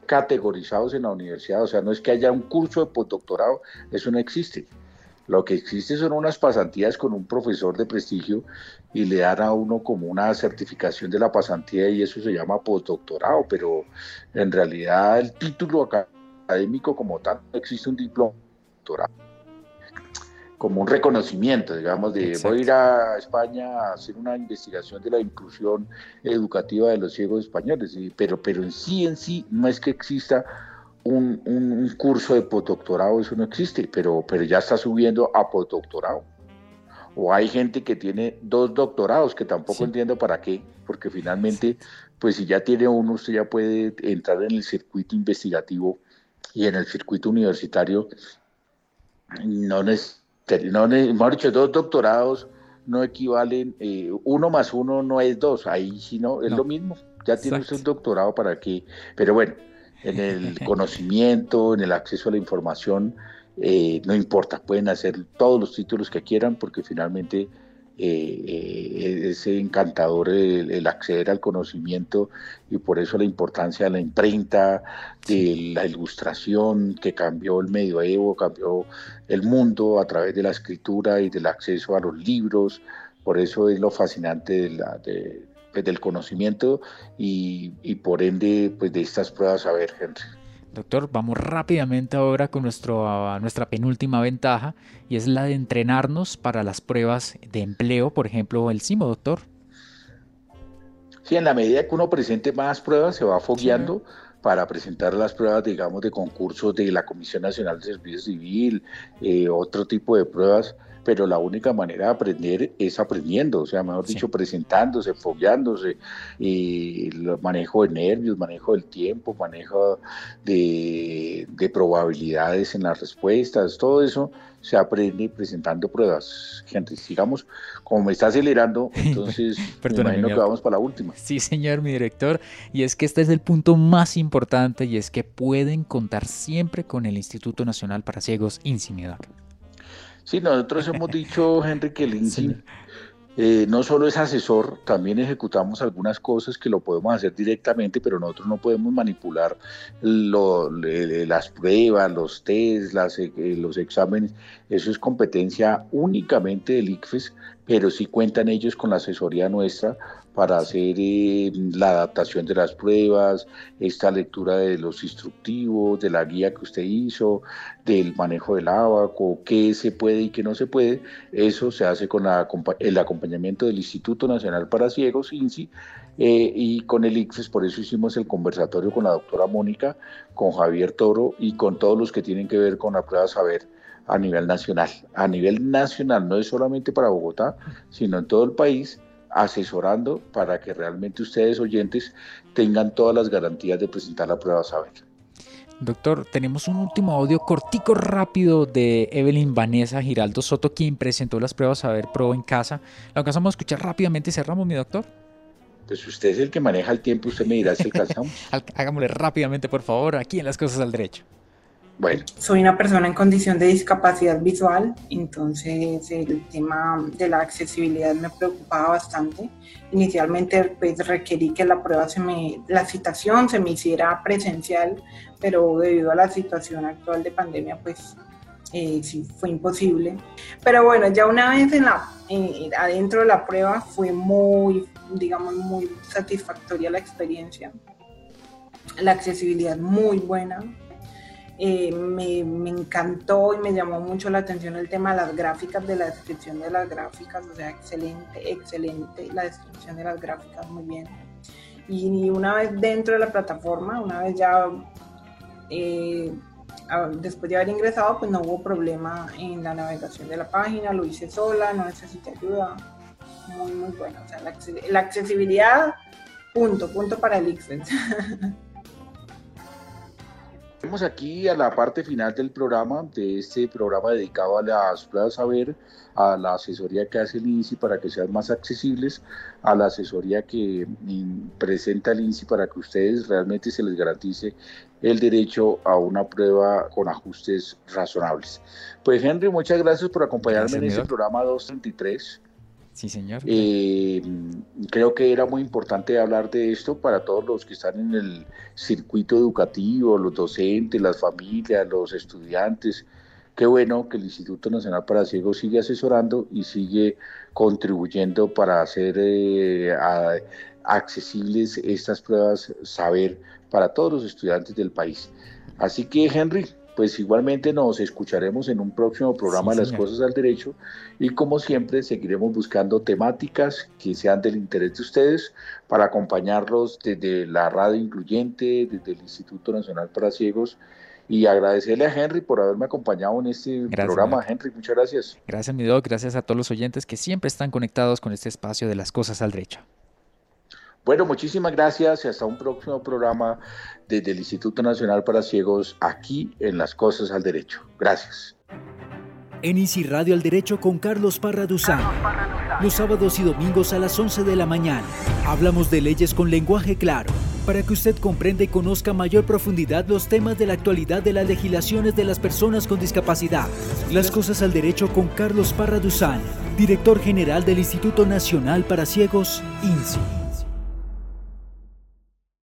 categorizados en la universidad. O sea, no es que haya un curso de postdoctorado, eso no existe. Lo que existe son unas pasantías con un profesor de prestigio y le dan a uno como una certificación de la pasantía y eso se llama postdoctorado, pero en realidad el título académico como tal no existe un diploma doctorado como un reconocimiento, digamos, de voy a ir a España a hacer una investigación de la inclusión educativa de los ciegos españoles, pero, pero en sí, en sí, no es que exista un, un, curso de postdoctorado, eso no existe, pero, pero ya está subiendo a postdoctorado. O hay gente que tiene dos doctorados, que tampoco entiendo para qué, porque finalmente, pues si ya tiene uno, usted ya puede entrar en el circuito investigativo y en el circuito universitario. No, no, mejor dicho, dos doctorados no equivalen, eh, uno más uno no es dos, ahí sí no, es lo mismo, ya tiene usted un doctorado para qué, pero bueno, en el conocimiento, en el acceso a la información, eh, no importa, pueden hacer todos los títulos que quieran porque finalmente eh, eh, es encantador el, acceder al conocimiento y por eso la importancia de la imprenta, de la ilustración que cambió el medioevo, cambió el mundo a través de la escritura y del acceso a los libros, por eso es lo fascinante de la, de, pues, del conocimiento y, y, por ende pues, de estas pruebas a ver, Henry. Doctor, vamos rápidamente ahora con nuestro, nuestra penúltima ventaja y es la de entrenarnos para las pruebas de empleo, por ejemplo, el CIMO, doctor. Sí, en la medida que uno presente más pruebas, se va fogueando para presentar las pruebas, digamos, de concursos de la Comisión Nacional de Servicio Civil, eh, otro tipo de pruebas pero la única manera de aprender es aprendiendo, o sea, mejor dicho, presentándose, fogueándose, y el manejo de nervios, manejo del tiempo, manejo de, probabilidades en las respuestas, todo eso se aprende presentando pruebas. Gente, sigamos, como me está acelerando, entonces me imagino que vamos para la última. Sí, señor, mi director, y es que este es el punto más importante y es que pueden contar siempre con el Instituto Nacional para Ciegos INSIMIDAC. Sí, nosotros hemos dicho, Henry, que el INSI eh, no solo es asesor, también ejecutamos algunas cosas que lo podemos hacer directamente, pero nosotros no podemos manipular las pruebas, los test, eh, los exámenes. Eso es competencia únicamente del ICFES, pero sí cuentan ellos con la asesoría nuestra para hacer eh, la adaptación de las pruebas, esta lectura de los instructivos, de la guía que usted hizo, del manejo del abaco, qué se puede y qué no se puede. Eso se hace con el acompañamiento del Instituto Nacional para Ciegos, INSI, eh, y con el ICFES, por eso hicimos el conversatorio con la doctora Mónica, con Javier Toro y con todos los que tienen que ver con la prueba saber a nivel nacional. A nivel nacional, no es solamente para Bogotá, sino en todo el país asesorando para que realmente ustedes oyentes tengan todas las garantías de presentar la prueba saber. Doctor, tenemos un último audio cortico rápido de Evelyn Vanessa Giraldo Soto, quien presentó las pruebas Saber Pro en casa. ¿Lo alcanzamos a escuchar rápidamente y cerramos, mi doctor? Pues usted es el que maneja el tiempo, usted me dirá si alcanzamos. Hagámosle rápidamente, por favor, aquí en las cosas al derecho. Soy una persona en condición de discapacidad visual, entonces el tema de la accesibilidad me preocupaba bastante. Inicialmente pues requerí que la prueba se me, la citación se me hiciera presencial, pero debido a la situación actual de pandemia pues eh, sí fue imposible. Pero bueno, ya una vez en adentro de la prueba fue muy, digamos, muy satisfactoria la experiencia. La accesibilidad muy buena, eh, me, encantó y me llamó mucho la atención el tema de las gráficas, de la descripción de las gráficas, o sea, excelente, excelente la descripción de las gráficas, muy bien. Y una vez dentro de la plataforma, una vez ya, eh, después de haber ingresado, pues no hubo problema en la navegación de la página, lo hice sola, no necesité ayuda, muy, muy bueno. O sea, la, accesibilidad, punto, punto para el Ixen. Vamos aquí a la parte final del programa, de este programa dedicado a las pruebas saber, a la asesoría que hace el INSI para que sean más accesibles, a la asesoría que presenta el INSI para que ustedes realmente se les garantice el derecho a una prueba con ajustes razonables. Pues Henry, muchas gracias por acompañarme en este programa 233. Sí, señor. Eh, creo que era muy importante hablar de esto para todos los que están en el circuito educativo, los docentes, las familias, los estudiantes. Qué bueno que el Instituto Nacional para Ciegos sigue asesorando y sigue contribuyendo para hacer eh, accesibles estas pruebas saber para todos los estudiantes del país. Así que, Henry, pues igualmente nos escucharemos en un próximo programa de Las Cosas al Derecho y como siempre seguiremos buscando temáticas que sean del interés de ustedes para acompañarlos desde la radio incluyente, desde el Instituto Nacional para Ciegos y agradecerle a Henry por haberme acompañado en este programa. Henry, muchas gracias. Gracias, mi doc. Gracias a todos los oyentes que siempre están conectados con este espacio de Las Cosas al Derecho. Bueno, muchísimas gracias y hasta un próximo programa desde el Instituto Nacional para Ciegos aquí en Las Cosas al Derecho. Gracias. En Easy Radio al Derecho con Carlos Parra Duzán. Los sábados y domingos a las 11 de la mañana. Hablamos de leyes con lenguaje claro para que usted comprenda y conozca a mayor profundidad los temas de la actualidad de las legislaciones de las personas con discapacidad. Las cosas al derecho con Carlos Parra Duzán, director general del Instituto Nacional para Ciegos, INSI.